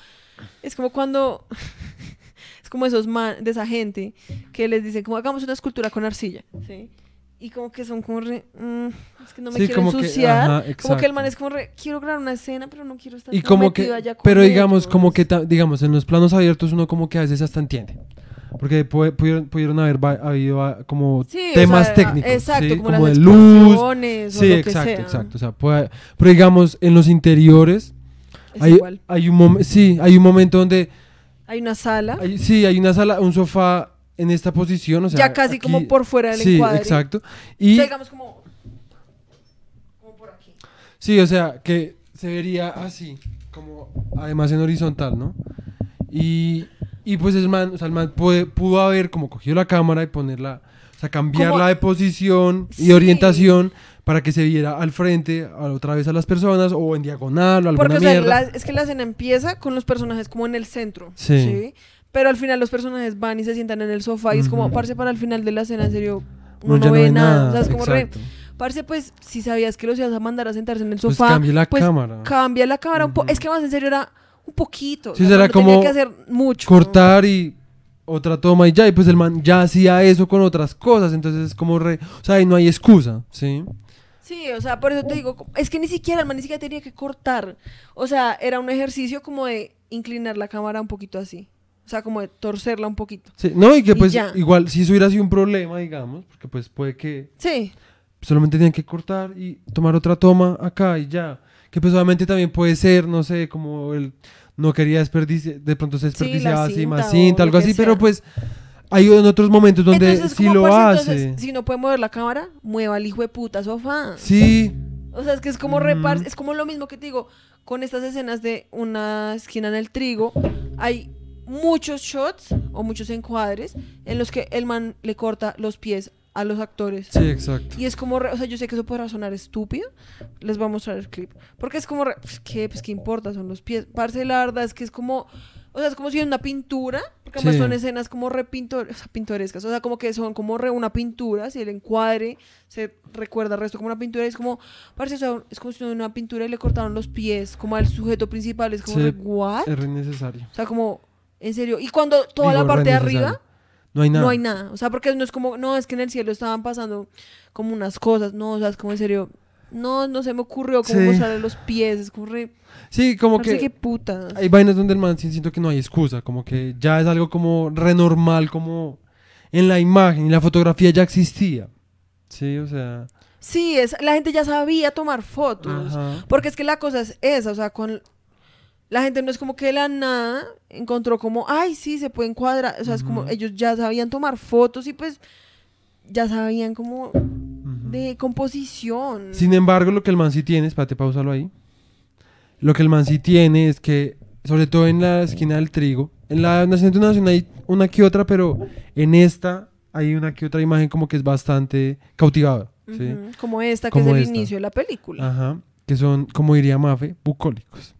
es como cuando, es como esos man, de esa gente que les dicen como hagamos una escultura con arcilla, ¿sí? Y como que son como re, mm, es que no me Sí, quiero como que- ensuciar. ajá, como que el man es como re, quiero grabar una escena, pero no quiero estar Y como que, allá con pero digamos, como que, digamos, en los planos abiertos uno como que a veces hasta entiende. Porque pu- pudieron, pudieron haber habido ah, como Sí, o temas sea, técnicos. Exacto, ¿sí? como, como las de luz. o Sí, que exacto, sea. exacto. O sea, puede- pero digamos, en los interiores Es hay, igual. hay un sí, hay un momento donde, Hay una sala, hay- sí, hay una sala, un sofá en esta posición, o sea, ya casi como aquí- por fuera del Sí, encuadre. exacto. O Y sea, digamos como, como por aquí. Sí, o sea, que se vería así, como además en horizontal, ¿no? Y, y pues el man, o sea, el man puede- pudo haber como cogido la cámara y ponerla, o sea, cambiarla Como- de posición y Sí. orientación para que se viera al frente, otra vez a las personas, o en diagonal, o alguna Porque o sea, mierda. la- es que la escena empieza con los personajes como en el centro. Sí. Sí. Pero al final los personajes van y se sientan en el sofá y es como, parce, para el final de la escena, en serio, No, uno no, ve nada. O sea, es como re, parce, pues, si sabías que los ibas a mandar a sentarse en el Pues sofá, cambie la pues, cámara. cambia la cámara un poco. Es que más en serio era un poquito. Sí, o sea, será no tenía como que hacer mucho. cortar y otra toma y ya, y pues el man ya hacía eso con otras cosas, entonces es como re, o sea, ahí no hay excusa, ¿sí? Sí, o sea, por eso te digo, es que ni siquiera el man ni siquiera tenía que cortar. O sea, era un ejercicio como de inclinar la cámara un poquito así. O sea, como de torcerla un poquito. Sí, no, y que pues igual si eso hubiera sido un problema, digamos, porque pues puede que Sí, solamente tenían que cortar y tomar otra toma acá y ya. Que pues obviamente también puede ser, no sé, como el no quería desperdiciar, de pronto se Sí, desperdiciaba así más cinta algo así, sea. pero pues hay en otros momentos donde entonces, sí lo parce, hace. entonces, si no puede mover la cámara, mueva el hijo de puta sofá. Sí, O sea, es que es como repar, es como lo mismo que te digo, con estas escenas de una esquina en el trigo, hay muchos shots o muchos encuadres en los que el man le corta los pies a los actores. sí, exacto. Y es como, re- o sea, yo sé que eso podrá sonar estúpido. Les voy a mostrar el clip. Porque es como, re- pues, ¿qué? Pues, ¿qué importa? Son los pies. Parce, la verdad es que es como, o sea, es como si en una pintura. Porque además Sí. son escenas como re pintor- o sea, pintorescas. O sea, como que son como re una pintura. Si el encuadre se recuerda al resto como una pintura. Y es como, parce, o sea, es como si en una pintura y le cortaron los pies como al sujeto principal. Es como, Sí. re, ¿what? Es re necesario. O sea, como, en serio. Y cuando toda Digo, la parte de arriba No hay nada. no hay nada. O sea, porque no es como, no, es que en el cielo estaban pasando como unas cosas. No, o sea, es como en serio. No, no se me ocurrió como Sí. mostrarle los pies. Es como re. Sí, como Parece que hay vainas donde el man sí siento que no hay excusa, como que ya es algo como renormal, como en la imagen y la fotografía ya existía. Sí, o sea. Sí, es, la gente ya sabía tomar fotos. Ajá. Porque es que la cosa es esa, o sea, con. La gente no es como que de la nada encontró como, ay, sí, se pueden cuadrar. O sea, es como ellos ya sabían tomar fotos y pues ya sabían como de composición. Sin embargo, lo que el man sí tiene, espérate, pausalo ahí. Lo que el man sí tiene es que, sobre todo en la esquina del trigo, en la Nacimiento Nacional hay una que otra, pero en esta hay una que otra imagen como que es bastante cautivadora, Como esta, que Como es el esta. inicio de la película. Ajá. Que son, como diría Mafe, bucólicos.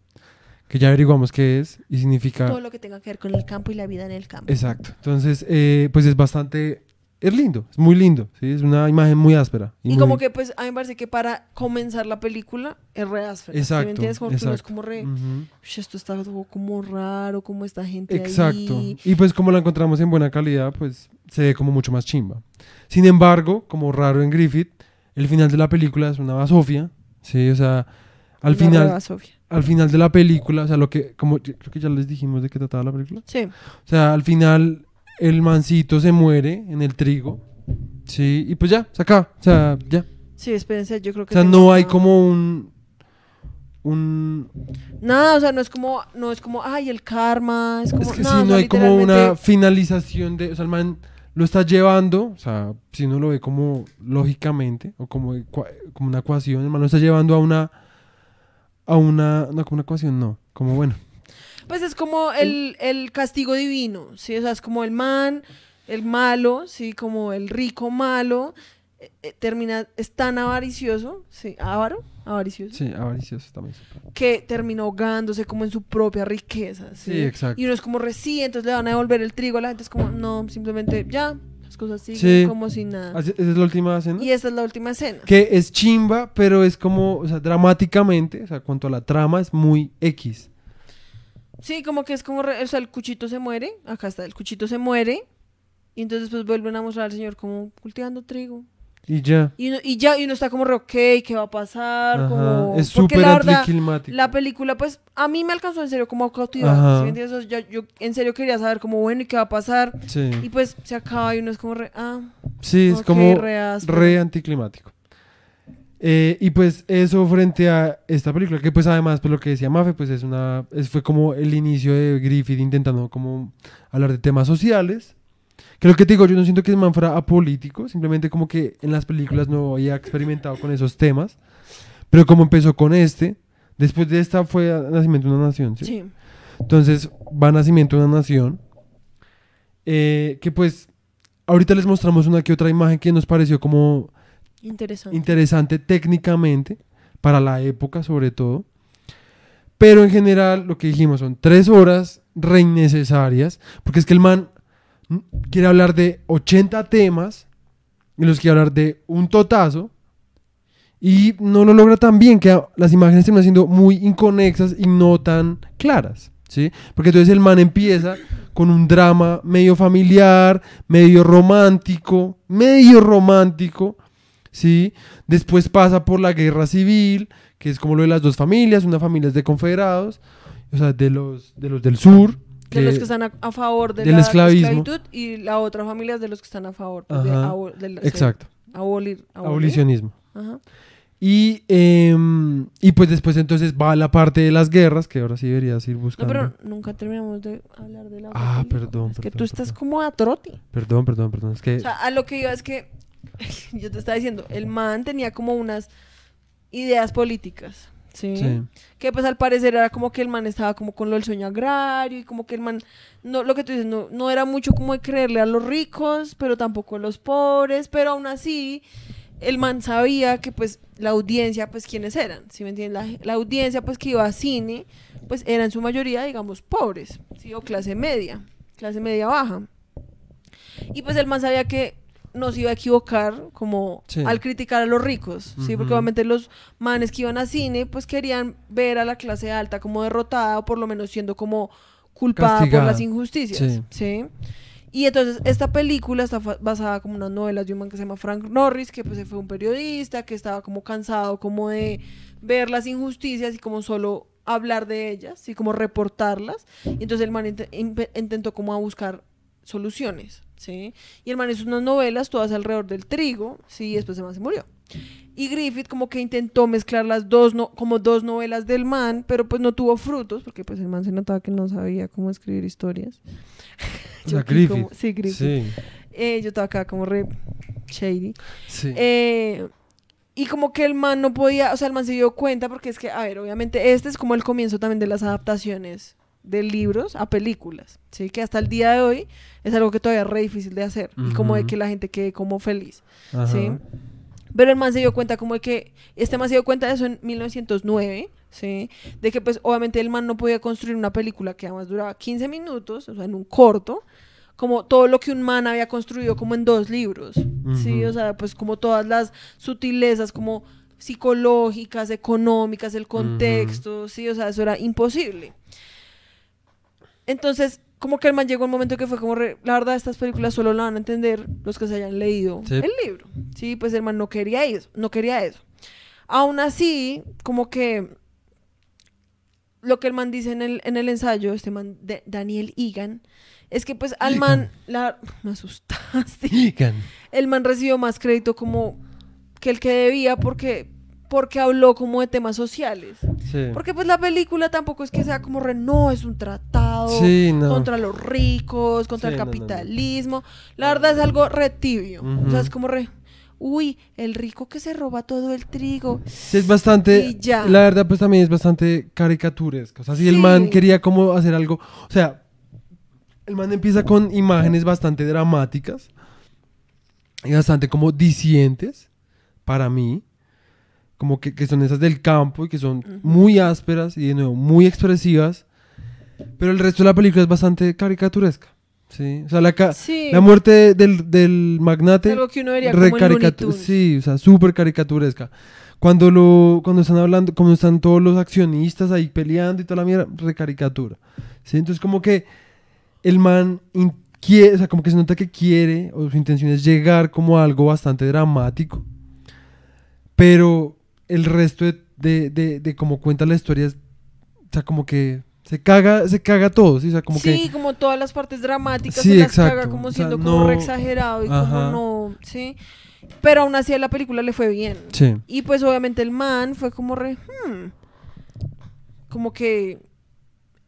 Que ya averiguamos qué es y significa... Todo lo que tenga que ver con el campo y la vida en el campo. Exacto. Entonces, eh, pues es bastante... Es lindo, es muy lindo, ¿sí? Es una imagen muy áspera. Y muy- como que, pues, a mí me parece que para comenzar la película es re áspera. ¿sí me Exacto, entiendes? Como que uno es exacto. como re... Ujú. "Ush, esto está como raro, como esta gente Exacto. ahí. Y pues como la encontramos en buena calidad, pues se ve como mucho más chimba. Sin embargo, como raro en Griffith, el final de la película es una basofia, ¿sí? O sea, al Una final, reba, Sofía. Al final de la película, o sea, lo que, como yo creo que ya les dijimos de qué trataba la película. Sí. O sea, al final el mancito se muere en el trigo, ¿sí? Y pues ya, se acaba, o sea, ya. Sí, espérense, yo creo O que... sea, tengo no hay como un... un Nada, o sea, no es como, no es como, ay, el karma, es como... Es que no, sí, o no sea, hay como una finalización de. O sea, el man lo está llevando, o sea, si uno lo ve como lógicamente, o como, como una ecuación, el man lo está llevando a una. A una. No, como una ecuación, no. Como bueno. Pues es como el, el castigo divino, ¿sí? O sea, es como el man, el malo, ¿sí? Como el rico malo, eh, eh, termina, es tan avaricioso, ¿sí? Avaro, avaricioso, Sí, avaricioso también. que termina ahogándose como en su propia riqueza, ¿sí? Sí, exacto. Y uno es como recién, entonces le van a devolver el trigo a la gente, es como, no, simplemente ya, las cosas siguen Sí. como si nada. Esa es la última escena. Y esta es la última escena. Que es chimba, pero es como, o sea, dramáticamente, o sea, cuanto a la trama, es muy X. Sí, como que es como, re- o sea, el cuchito se muere, acá está, el cuchito se muere, y entonces pues vuelven a mostrar al señor como cultivando trigo. Y ya. Y, uno- y ya, y uno está como re, ok, ¿qué va a pasar? Ajá, Como... Es súper la verdad, anticlimático. la película, pues, a mí me alcanzó en serio como a yo en serio quería saber como, bueno, ¿y qué va a pasar? Sí. Y pues se acaba y uno es como re, ah, Sí, es como re re anticlimático. Eh, y pues eso frente a esta película, que pues además, pues lo que decía Mafe, pues es una, fue como el inicio de Griffith intentando como hablar de temas sociales. Que lo que te digo, yo no siento que el man fuera apolítico, simplemente como que en las películas no había experimentado con esos temas. Pero como empezó con este, después de esta fue Nacimiento de una Nación, ¿sí? sí. Entonces va Nacimiento de una Nación. eh, que pues ahorita les mostramos una que otra imagen que nos pareció como Interesante. interesante técnicamente, para la época sobre todo. Pero en general lo que dijimos son tres horas re innecesarias, porque es que el man quiere hablar de 80 temas, y los quiere hablar de un totazo, y no lo logra tan bien, que las imágenes terminan siendo muy inconexas y no tan claras, ¿sí? Porque entonces el man empieza con un drama medio familiar, medio romántico, medio romántico, ¿sí? Después pasa por la guerra civil, que es como lo de las dos familias, una familia es de confederados, o sea, de los, de los del sur. De los que están a, a favor de del la esclavismo. esclavitud y la otra familia es de los que están a favor pues, de, Ajá, abo- de la- Exacto, abolir, abolir. abolicionismo. Ajá. Y, em, y pues después entonces va la parte de las guerras, que ahora sí deberías ir No, buscando. pero nunca terminamos de hablar de la Ah, película. perdón, Es que perdón, tú estás como a trote. Perdón, perdón, perdón. Es que... O sea, a lo que iba es que yo te estaba diciendo, el man tenía como unas ideas políticas, ¿sí? sí. Que pues al parecer era como que el man estaba como con lo del sueño agrario y como que el man, no, lo que tú dices, no, no era mucho como de creerle a los ricos, pero tampoco a los pobres, pero aún así el man sabía que pues la audiencia, pues quiénes eran, ¿sí me entiendes? La, la audiencia pues que iba a cine, pues era en su mayoría, digamos, pobres, ¿sí? O clase media, clase media baja. Y pues el man sabía que no se iba a equivocar como Sí. al criticar a los ricos, ¿sí? Porque obviamente los manes que iban a cine pues querían ver a la clase alta como derrotada o por lo menos siendo como culpada por las injusticias, Sí. ¿sí? Y entonces esta película está basada como unas novelas de un man que se llama Frank Norris, que pues fue un periodista, que estaba como cansado como de ver las injusticias y como solo hablar de ellas y como reportarlas. Y entonces el man int- intentó como a buscar soluciones, ¿sí? Y el man hizo unas novelas todas alrededor del trigo, ¿sí? Y después el man se murió. Y Griffith como que intentó mezclar las dos, no, como dos novelas del man, pero pues no tuvo frutos, porque pues el man se notaba que no sabía cómo escribir historias. O sea, aquí Griffith. como- sí, Griffith. Sí. Eh, yo estaba acá como re shady. Sí. Eh, y como que el man no podía, o sea, el man se dio cuenta porque es que, a ver, obviamente este es como el comienzo también de las adaptaciones de libros a películas, ¿sí? Que hasta el día de hoy es algo que todavía es re difícil de hacer y como de que la gente quede como feliz, Ajá. ¿sí? Pero el man se dio cuenta como de que, este man se dio cuenta de eso en 1909, ¿sí? De que pues obviamente el man no podía construir una película que además duraba 15 minutos, o sea, en un corto, como todo lo que un man había construido como en dos libros, ¿sí? O sea, pues como todas las sutilezas como psicológicas, económicas, el contexto, ¿sí? O sea, eso era imposible. Entonces, como que el man llegó un momento que fue como, re- la verdad, estas películas solo la van a entender los que se hayan leído Sí. el libro. Sí, pues el man no quería eso, no quería eso. Aún así, como que lo que el man dice en el, en el ensayo, este man, de Daniel Egan, es que pues al man, la, me asustaste, Digan. el man recibió más crédito como que el que debía porque, porque habló como de temas sociales. Sí. Porque pues la película tampoco es que sea como re, no, es un tratado Sí, no. contra los ricos, contra Sí, el no, no, no. capitalismo. La verdad es algo re tibio. O sea, es como re, uy, el rico que se roba todo el trigo. Sí, es bastante. Y ya. La verdad, pues también es bastante caricaturesca. O sea, si el man quería como hacer algo. O sea, el man empieza con imágenes bastante dramáticas y bastante como dicientes para mí. Como que, que son esas del campo y que son Ujú. muy ásperas y de nuevo muy expresivas. Pero el resto de la película es bastante caricaturesca. Sí. O sea, la, ca- Sí. la muerte del, del magnate. algo que uno vería como. Sí, o sea, súper caricaturesca. Cuando lo, cuando están hablando, cuando están todos los accionistas ahí peleando y toda la mierda, re caricatura. ¿Sí? Entonces como que el man quiere, o sea, como que se nota que quiere, o su intención es llegar como a algo bastante dramático. Pero el resto de, de, de, de cómo cuenta la historia es, o sea, como que se caga, se caga todo, ¿sí? O sea, como sí, que... como todas las partes dramáticas Sí, se las exacto. caga como O sea, siendo como re exagerado y Ajá. como no, sí. Pero aún así a la película le fue bien. Sí. Y pues obviamente el man fue como re, hmm, como que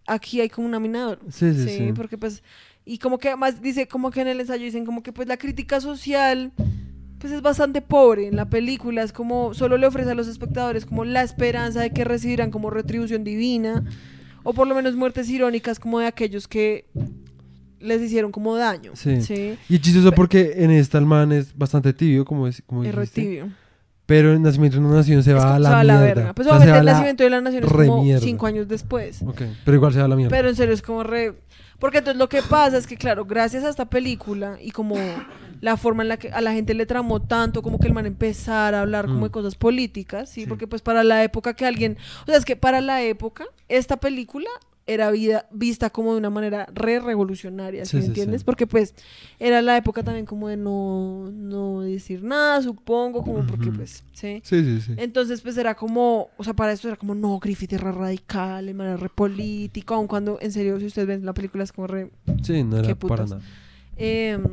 aquí hay como un minador. Sí, sí, Sí, sí. porque pues, y como que además dice, como que en el ensayo dicen como que pues la crítica social pues es bastante pobre en la película, es como solo le ofrece a los espectadores como la esperanza de que recibirán como retribución divina o por lo menos muertes irónicas como de aquellos que les hicieron como daño. Sí. Sí, Y es chistoso porque en esta el man es bastante tibio, como, es, como es re dijiste. tibio. Pero en Nacimiento de una Nación se Es va a se la va a la mierda. verga. Pues O sea, se obviamente el nacimiento de la nación es como mierda. cinco años después. Ok, pero igual se va a la mierda. Pero en serio es como re... Porque entonces lo que pasa es que, claro, gracias a esta película y como la forma en la que a la gente le tramó tanto, como que el man empezar a hablar como Mm. de cosas políticas, ¿sí? Sí. Porque pues para la época que alguien... O sea, es que para la época esta película era vida, vista como de una manera re revolucionaria, ¿sí, Sí, me entiendes? sí. Porque pues era la época también como de no, no decir nada, supongo, como porque pues, ¿sí? Sí, sí, sí. Entonces, pues era como, o sea, para esto era como, no, Griffith es re radical, el man es re político, aun cuando, en serio, si ustedes ven la película es como re... Sí, no era para nada. em,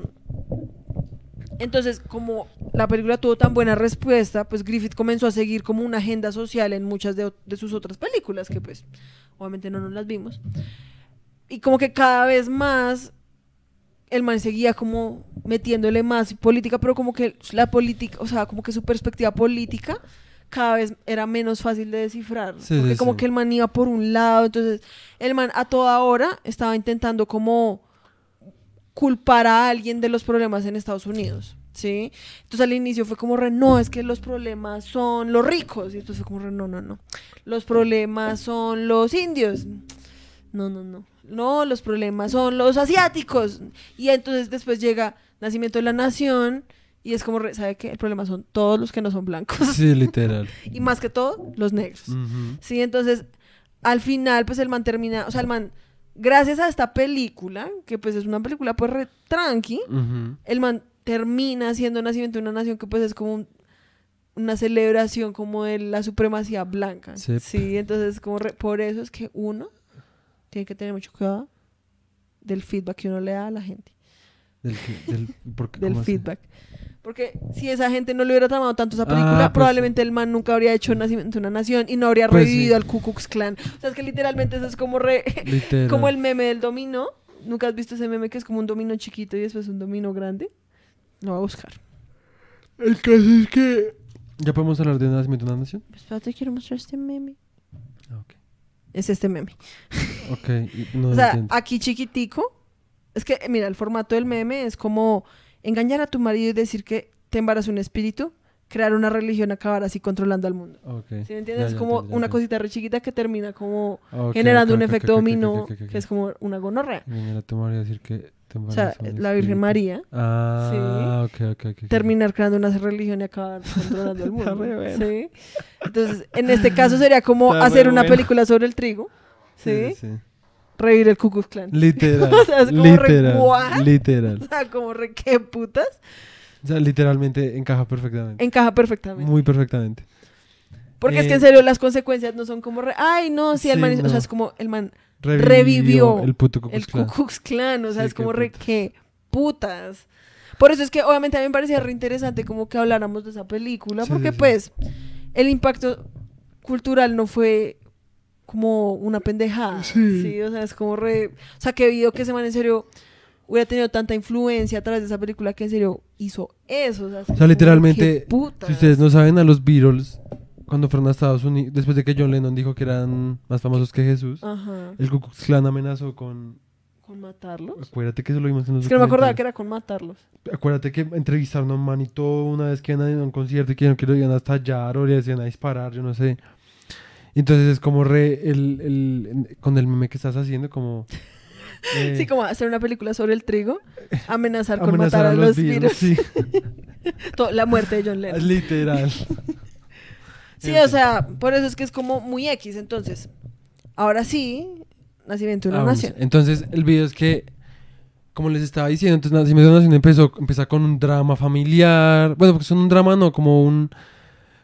entonces, como la película tuvo tan buena respuesta, pues Griffith comenzó a seguir como una agenda social en muchas de, de sus otras películas, que pues obviamente no nos las vimos. Y como que cada vez más el man seguía como metiéndole más política, pero como que la política, o sea, como que su perspectiva política cada vez era menos fácil de descifrar. Sí, porque sí, como sí. que el man iba por un lado, entonces el man a toda hora estaba intentando como culpar a alguien de los problemas en Estados Unidos. ¿Sí? Entonces al inicio fue como re, no, es que los problemas son los ricos. Y entonces fue como re, no, no, no. Los problemas son los indios. No, no, no. No, los problemas son los asiáticos. Y entonces después llega Nacimiento de la Nación y es como, re, ¿sabe qué? El problema son todos los que no son blancos. Sí, literal. y más que todo, los negros. Sí, entonces al final pues el man termina, o sea, el man, gracias a esta película, que pues es una película pues re tranqui, el man termina siendo Nacimiento de una Nación que pues es como un- una celebración como de la supremacía blanca. Sí. Sí, entonces como re- por eso es que uno tiene que tener mucho cuidado del feedback que uno le da a la gente, Del, del, porque, del ¿cómo así? Porque si esa gente no le hubiera tramado tanto esa Ah, película, pues probablemente el man nunca habría hecho Nacimiento de una Nación y no habría Pues revivido sí. al Ku Klux Klan. O sea, es que literalmente eso es como re, Literal. como el meme del dominó. ¿Nunca has visto ese meme que es como un dominó chiquito y después un dominó grande? Lo voy a buscar. El caso es que... ¿Ya podemos hablar de Nacimiento de una Nación? Espérate, quiero mostrar este meme. Ah, ok. Es este meme. Ok, no o sea, entiendo. aquí chiquitico. Es que, mira, el formato del meme es como engañar a tu marido y decir que te embarazó un espíritu, crear una religión, acabar así controlando al mundo. Ok. ¿Sí me Ya, entiendes? es ya como entiendo, ya una cosita re chiquita que termina como Ok, generando ok, un efecto dominó, que es como una gonorrea. Engañar a tu marido y decir que te O sea, la Virgen. María Ah, ok, ok, ok, terminar creando una religión y acabar controlando el mundo. bueno. ¿sí? Entonces, en este caso sería como Está hacer una bueno. película sobre el trigo, ¿sí? Sí, sí, sí. Revivir el Ku Klux Klan. Literal. O sea, es como re, literal. ¿what? Literal. O sea, como re, qué putas. O sea, literalmente encaja perfectamente. Encaja perfectamente. Muy perfectamente. Porque es que Eh, en serio las consecuencias no son como re, ay, no, si el Sí, man, o sea, es como el man Revivió el puto Ku el Klux Ku Klan. Klux Klan, o sea, Sí, es como re, putas. qué putas. Por eso es que obviamente a mí me parecía re interesante como que habláramos de esa película, Sí, porque sí, sí. pues el impacto cultural no fue como una pendejada. Sí. Sí. o sea, es como re, o sea, que video que ese man en serio hubiera tenido tanta influencia a través de esa película que en serio hizo eso. O sea, O literalmente. Si ustedes no saben, a los Beatles, cuando fueron a Estados Unidos, después de que John Lennon dijo que eran más famosos que Jesús, Ajá. el Ku Klux Klan amenazó con... ¿Con matarlos? Acuérdate que eso lo vimos en los Es que no me acordaba que era con matarlos. Acuérdate que entrevistaron a un man y todo una vez que iban a un concierto y que, que lo iban a estallar o le decían a disparar, yo no sé. Entonces es como re el, el- con el meme que estás haciendo, como... eh, Sí, como hacer una película sobre el trigo, amenazar con amenazar matar a, los Beatles, virus. Sí, La muerte de John Lennon. literal. Sí, o sea, por eso es que es como muy X. Entonces, ahora sí, Nacimiento de una Ah. Nación. Entonces, el video es que, como les estaba diciendo, entonces Nacimiento de una Nación empezó, empieza con un drama familiar. Bueno, porque son un drama, no, como un.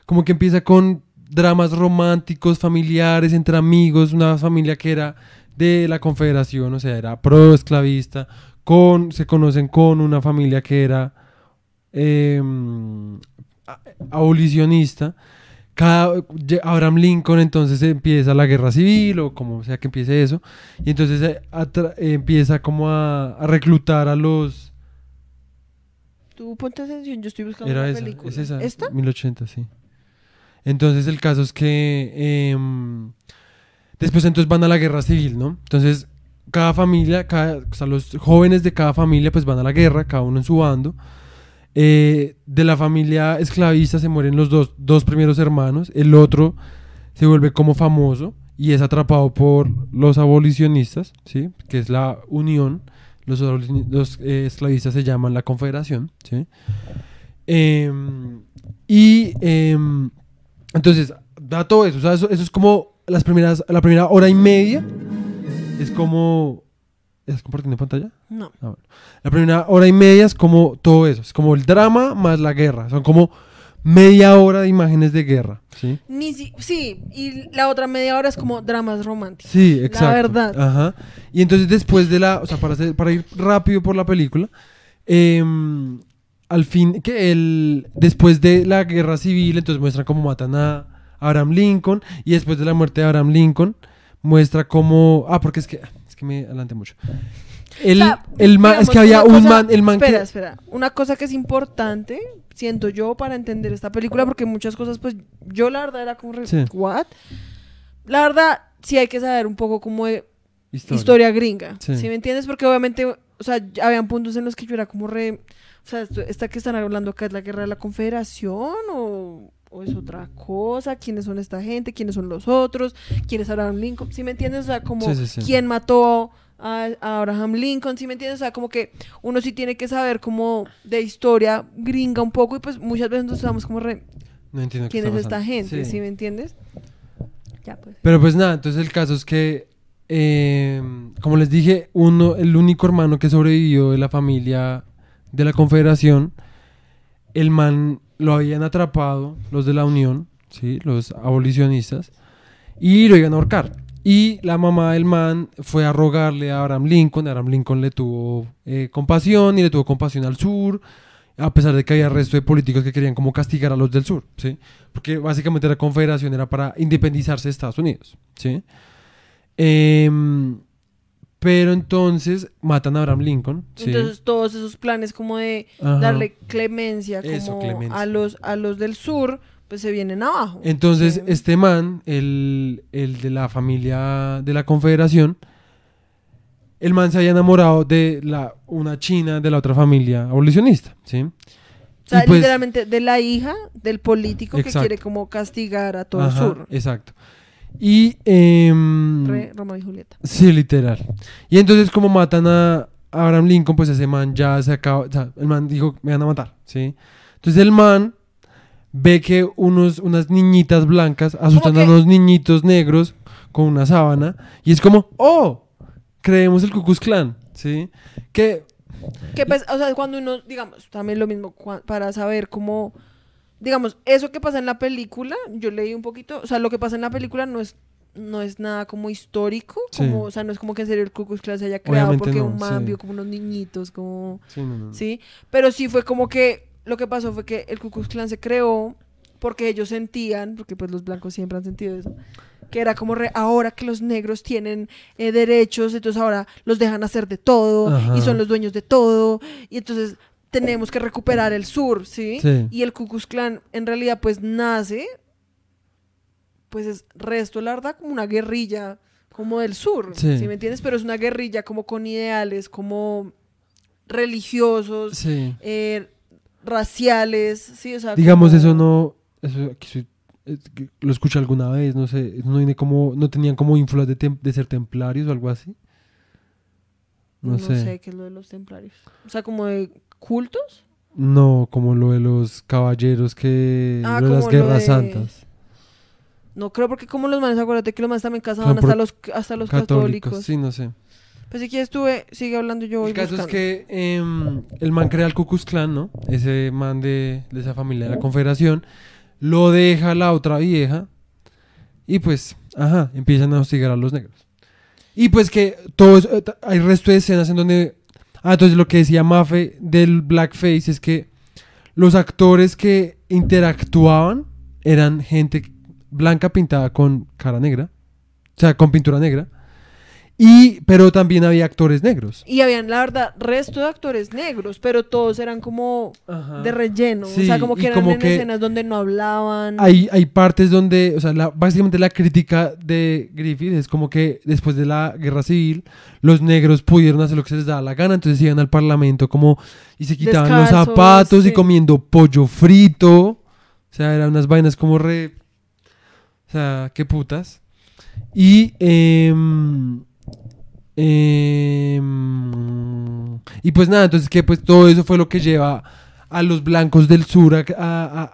Como que empieza con dramas románticos, familiares, entre amigos, una familia que era de la Confederación, o sea, era pro esclavista, con, se conocen con una familia que era em, abolicionista. Cada, Abraham Lincoln entonces empieza la guerra civil o como sea que empiece eso y entonces eh, atra- eh, empieza como a, a reclutar a los Tú ponte atención, yo estoy buscando era una esa, película. es esa ¿Esta? 1080 sí entonces el caso es que em, después entonces van a la guerra civil no entonces cada familia los jóvenes de cada familia pues van a la guerra cada uno en su bando Eh, de la familia esclavista se mueren los dos, dos primeros hermanos el otro se vuelve como famoso y es atrapado por los abolicionistas, ¿sí? que es la unión. Los, eh, esclavistas se llaman la confederación. ¿sí? Em, y em, entonces, da todo eso. o sea, eso. eso es como las primeras, la primera hora y media. Es como... ¿Estás compartiendo pantalla? No. Ah, bueno. La primera hora y media es como todo eso. Es como el drama más la guerra. Son como media hora de imágenes de guerra. ¿sí? Ni si- sí, y la otra media hora es como dramas románticos. Sí, exacto. verdad. Ajá. Y entonces después de la, o sea, para, hacer- para ir rápido por la película, em, al fin, que el, después de la guerra civil, entonces muestran cómo matan a Abraham Lincoln y después de la muerte de Abraham Lincoln muestra cómo, ah, porque es que, es que me adelanté mucho. El, O sea, el ma- es que había un cosa- man, el man espera, que, espera. Una cosa que es importante, siento yo, para entender esta película, porque muchas cosas, pues, yo la verdad era como, re- Sí. ¿what? La verdad, sí hay que saber un poco como de historia. historia, gringa. Sí. Sí. me entiendes? Porque obviamente, o sea, habían puntos en los que yo era como re... O sea, esta que están hablando acá es la guerra de la confederación o, o es otra cosa. ¿Quiénes son esta gente? ¿Quiénes son los otros? ¿Quiénes Abraham Lincoln? ¿Sí me entiendes? O sea, como Sí, sí, sí. quién mató a, a Abraham Lincoln, ¿sí me entiendes? O sea, como que uno sí tiene que saber como de historia gringa un poco y pues muchas veces nos estamos como re... No entiendo qué ¿Quién es esta gente? Sí. ¿Sí me entiendes? Ya pues. Pero pues nada, entonces el caso es que, eh, como les dije, uno, el único hermano que sobrevivió de la familia de la Confederación, el man lo habían atrapado los de la Unión, ¿sí? los abolicionistas, y lo iban a ahorcar. Y la mamá del man fue a rogarle a Abraham Lincoln, Abraham Lincoln le tuvo eh, compasión y le tuvo compasión al sur, a pesar de que había resto de políticos que querían como castigar a los del sur, ¿sí? Porque básicamente la confederación era para independizarse de Estados Unidos, ¿sí? Em, pero entonces matan a Abraham Lincoln, ¿sí? Entonces todos esos planes como de Ajá. darle clemencia como Eso, clemencia. a los a los del sur pues se vienen abajo. Entonces, Sí. este man, el, el de la familia de la Confederación, el man se había enamorado de la, una china de la otra familia abolicionista, ¿sí? O sea, pues- literalmente de la hija del político Exacto. que quiere como castigar a todo Ajá, el sur. Exacto. Y... em, Re Romeo y Julieta. Sí, literal. Y entonces como matan a Abraham Lincoln, pues ese man ya se acaba, o sea, el man dijo, me van a matar, ¿sí? Entonces el man ve que unos, unas niñitas blancas asustan a unos niñitos negros con una sábana y es como, oh, creemos el Ku Klux Klan, ¿sí? Que, Que pues, o sea, cuando uno, digamos, también lo mismo para saber cómo, digamos, eso que pasa en la película, yo leí un poquito, o sea, lo que pasa en la película no es no es nada como histórico, Sí. como, o sea, no es como que en serio el Ku Klux Klan se haya creado Obviamente porque no, un man sí. vio como unos niñitos, como, sí, no, no, no. ¿sí? Pero sí fue como que, lo que pasó fue que el Ku Klux Klan se creó porque ellos sentían, porque pues los blancos siempre han sentido eso, que era como re- ahora que los negros tienen eh, derechos, entonces ahora los dejan hacer de todo Ajá. y son los dueños de todo y entonces tenemos que recuperar el sur, ¿sí? Sí. Y el Ku Klux Klan en realidad pues nace, pues es resto, la verdad, como una guerrilla como del sur, Sí. ¿sí me entiendes? Pero es una guerrilla como con ideales, como religiosos, Sí. eh, raciales, sí, o sea, Digamos, como- eso no, eso aquí lo escuché alguna vez, no sé, no, viene como, no tenían como ínfulas de, tem- de ser templarios o algo así. No, No, sé. sé. qué es lo de los templarios. O sea, como de cultos. No, como lo de los caballeros que... Ah, lo de las guerras de- santas. No creo porque como los manes, acuérdate que los manes también casaban hasta los, hasta los Católicos, católicos. sí, no sé. Pues si quieres estuve, sigue hablando yo voy El caso es que em, el man crea el Ku Klux Klan, ¿no? Ese man de, de esa familia de la Confederación. Lo deja la otra vieja. Y pues, ajá, empiezan a hostigar a los negros. Y pues que todo eso, eh, hay resto de escenas en donde... Ah, entonces lo que decía Mafe del blackface es que los actores que interactuaban eran gente blanca pintada con cara negra. O sea, con pintura negra. Y, pero también había actores negros. Y habían, la verdad, resto de actores negros, pero todos eran como de relleno. o sea, como que eran como en que escenas donde no hablaban. Hay, hay partes donde, o sea, la- básicamente la crítica de Griffith es como que después de la guerra civil, los negros pudieron hacer lo que se les daba la gana, entonces iban al parlamento como y se quitaban los zapatos y comiendo pollo frito. O sea, eran unas vainas como re. O sea, qué putas. Y. em, em, y pues nada, entonces que pues todo eso fue lo que lleva a los blancos del sur a,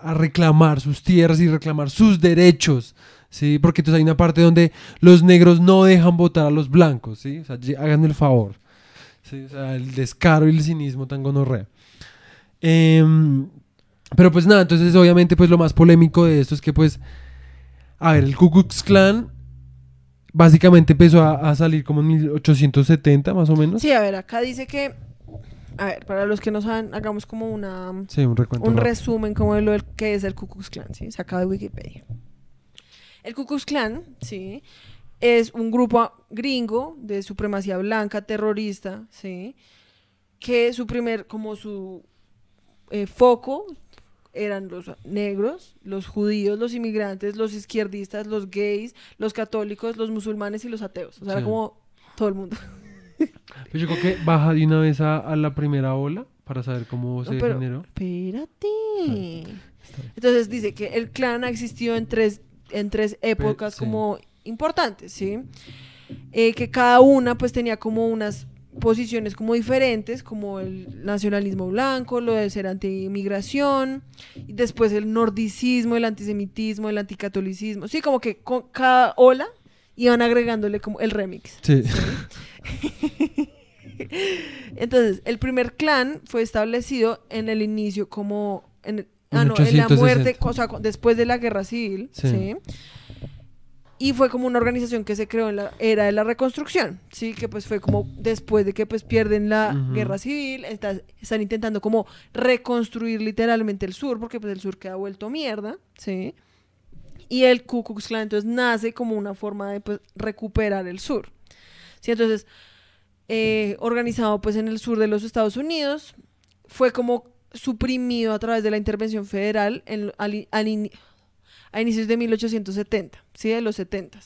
a- reclamar sus tierras y reclamar sus derechos. ¿Sí? Porque entonces hay una parte donde los negros no dejan votar a los blancos, ¿sí? O sea, háganme el favor. el descaro y el cinismo tan gonorrea. Em, pero pues nada, entonces obviamente pues lo más polémico de esto es que pues, a ver, el Ku Klux Klan básicamente empezó a, a salir como en 1870 más o menos. Sí, a ver, acá dice que. A ver, para los que no saben, hagamos como una. Sí, un resumen como de lo que es el Ku Klux Klan, ¿sí? Sacado de Wikipedia. El Ku Klux Klan, ¿sí? Es un grupo gringo de supremacía blanca, terrorista, ¿sí? Que su primer, como su eh, foco eran los negros, los judíos, los inmigrantes, los izquierdistas, los gays, los católicos, los musulmanes y los ateos. O sea, era como todo el mundo. Pues yo creo que baja de una vez a, a la primera ola para saber cómo se No, pero- generó. Espérate. Entonces dice que el clan ha existido en tres, en tres épocas sí. como importantes, ¿sí? Eh, que cada una pues tenía como unas posiciones como diferentes, como el nacionalismo blanco, lo de ser anti-inmigración, y después el nordicismo, el antisemitismo, el anticatolicismo. Sí, como que con cada ola iban agregándole como el remix. Sí. Entonces, el primer clan fue establecido en el inicio como en, ah, no, en la 860. muerte, o sea, después de la guerra civil, Sí. ¿sí? Y fue como una organización que se creó en la era de la reconstrucción, sí, que pues fue como después de que pues pierden la guerra civil, está- están intentando como reconstruir literalmente el sur, porque pues el sur queda vuelto mierda, sí. Y el Ku Klux Klan entonces nace como una forma de pues, recuperar el sur. Sí, entonces, eh, organizado pues en el sur de los Estados Unidos, fue como suprimido a través de la intervención federal en, al, al in- a inicios de 1870, ¿sí? De los 70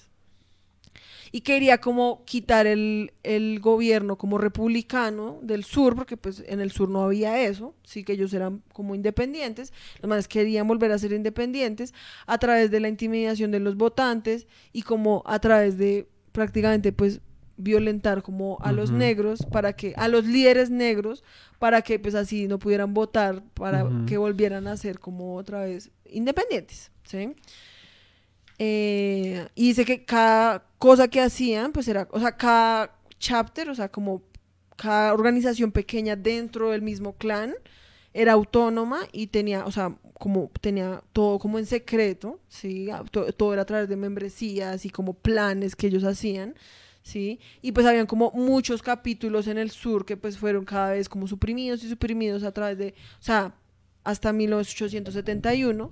y quería como quitar el, el, gobierno como republicano del sur, porque pues en el sur no había eso, sí que ellos eran como independientes, los más querían volver a ser independientes a través de la intimidación de los votantes y como a través de prácticamente pues violentar como a los negros para que a los líderes negros para que pues así no pudieran votar para que volvieran a ser como otra vez independientes ¿sí? Eh, y dice que cada cosa que hacían, pues era, o sea, cada chapter, o sea, como cada organización pequeña dentro del mismo clan era autónoma y tenía, o sea, como tenía todo como en secreto, ¿sí? Todo, todo, era a través de membresías y como planes que ellos hacían, ¿sí? Y pues habían como muchos capítulos en el sur que pues fueron cada vez como suprimidos y suprimidos a través de, o sea, hasta 1871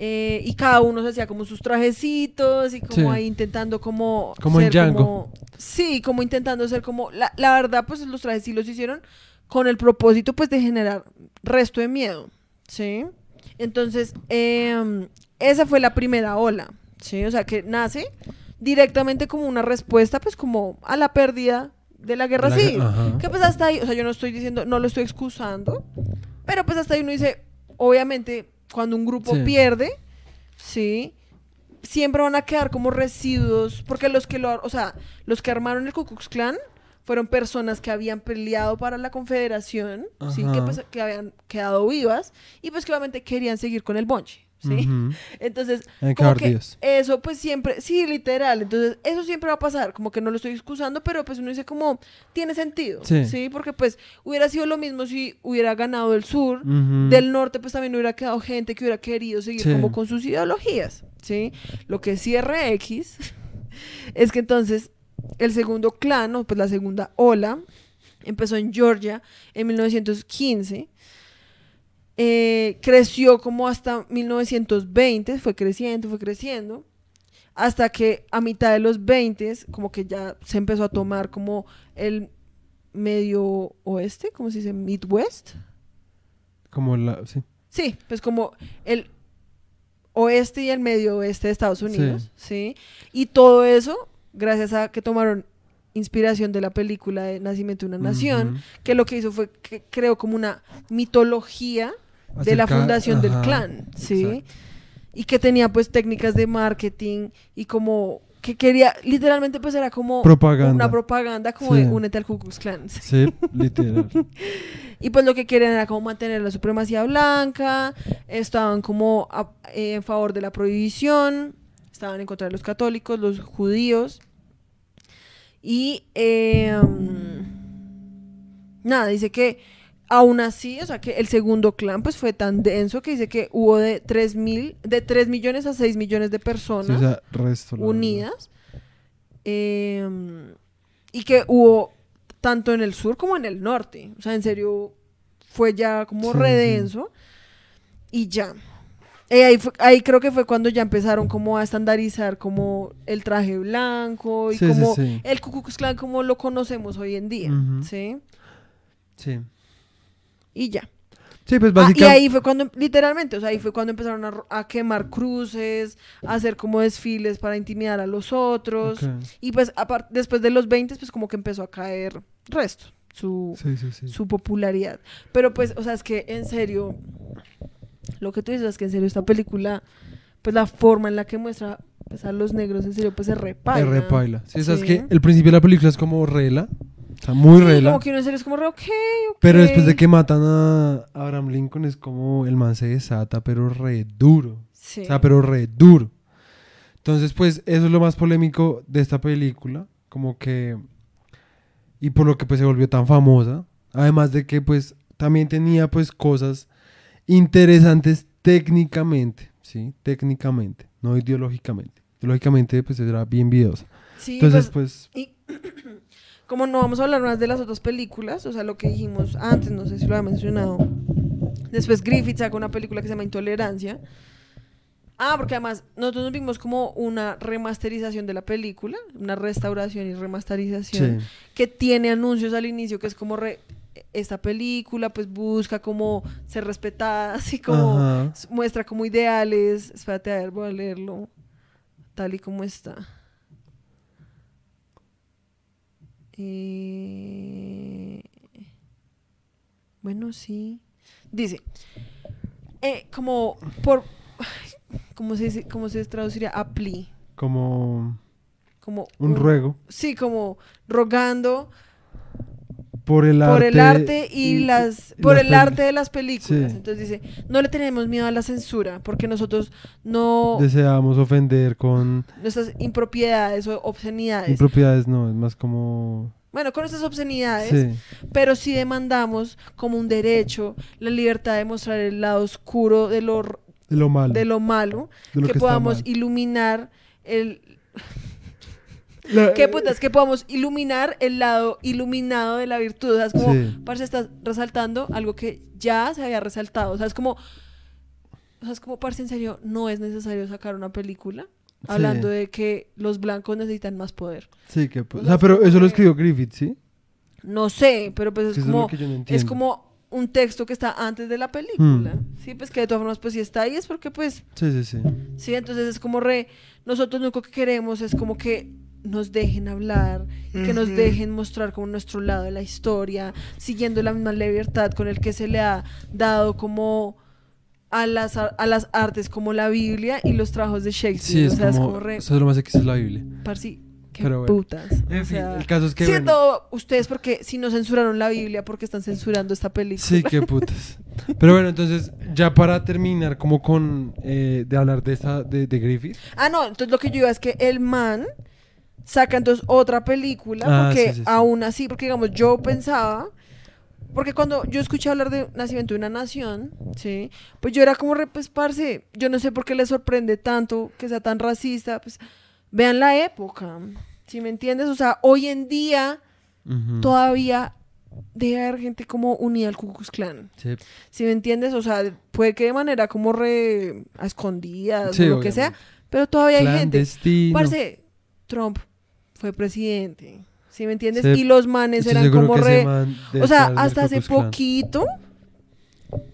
eh, y cada uno se hacía como sus trajecitos y como ahí intentando como... Como en Django. sí, como intentando ser como... La, la verdad, pues los trajes sí los hicieron con el propósito pues de generar resto de miedo, ¿sí? Entonces, em, esa fue la primera ola, ¿sí? O sea, que nace directamente como una respuesta pues como a la pérdida de la guerra civil. Que pues hasta ahí, o sea, yo no estoy diciendo, no lo estoy excusando, pero pues hasta ahí uno dice, obviamente cuando un grupo pierde, ¿sí? Siempre van a quedar como residuos, porque los que lo, o sea, los que armaron el Ku Klux Klan fueron personas que habían peleado para la Confederación, ¿sí? Que, pues, que habían quedado vivas y pues que obviamente querían seguir con el bonche. ¿Sí? Entonces, como que eso pues siempre, sí, literal, entonces eso siempre va a pasar, como que no lo estoy excusando, pero pues uno dice como, tiene sentido, sí. Porque pues hubiera sido lo mismo si hubiera ganado el sur, del norte pues también hubiera quedado gente que hubiera querido seguir como con sus ideologías, ¿sí? Lo que sí RX es que entonces el segundo clan, o pues la segunda ola, empezó en Georgia en 1915 eh, creció como hasta 1920, fue creciendo, fue creciendo, hasta que a mitad de los 20 como que ya se empezó a tomar como el medio oeste, ¿cómo se dice? Midwest. Como la, sí. Sí, pues como el oeste y el medio oeste de Estados Unidos, sí. Y todo eso, gracias a que tomaron inspiración de la película de Nacimiento de una Nación, que lo que hizo fue que creó como una mitología de la fundación del clan, ¿sí? Y que tenía pues técnicas de marketing y como que quería, literalmente pues era como una propaganda como de únete al Ku Klux Klan. Sí, literal. y pues lo que querían era como mantener la supremacía blanca, estaban como eh, en favor de la prohibición, estaban en contra de los católicos, los judíos. Y em, nada, dice que Aún así, o sea, que el segundo clan pues fue tan denso que dice que hubo de 3 mil, de 3 millones a 6 millones de personas unidas. Em, y que hubo tanto en el sur como en el norte. O sea, en serio, fue ya como redenso. Y ya. Eh, ahí, ahí, creo que fue cuando ya empezaron como a estandarizar como el traje blanco y como el Ku Klux Klan como lo conocemos hoy en día, ¿sí? Sí y ya. Sí, pues básicamente. Ah, y ahí fue cuando, literalmente, o sea, ahí fue cuando empezaron a, quemar cruces, a hacer como desfiles para intimidar a los otros. Y pues después de los 20, pues como que empezó a caer resto, su, su popularidad. Pero pues, o sea, es que en serio, lo que tú dices es que en serio esta película, pues la forma en la que muestra pues, a los negros, en serio, pues se repaila. Se repaila. Sí, sí. que el principio de la película es como rela Está muy sí, Como que uno es como re, ok, Pero después de que matan a Abraham Lincoln es como el man se desata, pero re duro. Sí. O sea, pero re duro. Entonces, pues, eso es lo más polémico de esta película. Como que. Y por lo que pues se volvió tan famosa. Además de que, pues, también tenía pues cosas interesantes técnicamente. ¿Sí? Técnicamente, no ideológicamente. Ideológicamente, pues era bien videosa. Sí, Entonces, pues. pues como no vamos a hablar más de las otras películas, o sea, lo que dijimos antes, no sé si lo había mencionado. Después Griffith sacó una película que se llama Intolerancia. Ah, porque además nosotros nos vimos como una remasterización de la película, una restauración y remasterización que tiene anuncios al inicio que es como re, esta película pues busca como ser respetada, así como Ajá. muestra como ideales. Espérate, a ver, voy a leerlo tal y como está. Eh, Bueno, sí. Dice, eh, como por, ¿cómo se cómo se traduciría? A plea. Como Como un ruego Sí, como rogando por el arte. por el arte y, las por las el arte de las películas. Sí. Entonces dice, no le tenemos miedo a la censura porque nosotros no Deseamos ofender con nuestras impropiedades o obscenidades. impropiedades, no, es más como. bueno, con estas obscenidades, Sí, pero sí demandamos como un derecho la libertad de mostrar el lado oscuro de lo de lo malo. de lo malo, de lo que, podamos iluminar el La- ¿Qué putas? Que podamos iluminar el lado iluminado de la virtud. O sea, es como, Sí. parce, estás resaltando algo que ya se había resaltado. O sea, es como, o sea, es como, parce, en serio, no es necesario sacar una película hablando Sí. de que los blancos necesitan más poder. Sí, que o sea, pero eso lo escribió Griffith, ¿sí? No sé, pero pues es como, no es como un texto que está antes de la película. Hmm. Sí, pues que de todas formas, pues si está ahí es porque pues Sí, sí, sí. Sí, entonces es como re, nosotros lo único que queremos es como que nos dejen hablar, que nos dejen mostrar como nuestro lado de la historia, siguiendo la misma libertad con el que se le ha dado como a las, a las artes como la Biblia y los trabajos de Shakespeare. Sí, o es sea, como. es como re, Eso es lo más X es la Biblia. parce, qué Pero bueno. putas. En o fin, sea, el caso es que. siendo bueno, ustedes porque si no censuraron la Biblia, porque están censurando esta película. Sí, qué putas. Pero bueno, entonces, ya para terminar, como con. eh, de hablar de esta. De, de Griffith. Ah, no, entonces lo que yo iba es que el man saca entonces otra película, Ah, porque sí, sí, sí. aún así, porque digamos, yo pensaba, porque cuando yo escuché hablar de Nacimiento de una Nación, ¿sí? Pues yo era como, pues, parce, yo no sé por qué le sorprende tanto que sea tan racista, pues, vean la época, ¿sí me entiendes? O sea, hoy en día Ujú. todavía debe haber gente como unida al Ku Klux Klan. Sí. ¿Sí me entiendes? O sea, puede que de manera como re a escondidas o lo que sea, pero todavía hay gente. Parce, Trump fue presidente. ¿Sí me entiendes? Y los manes eran como re. O sea, hasta hace poquito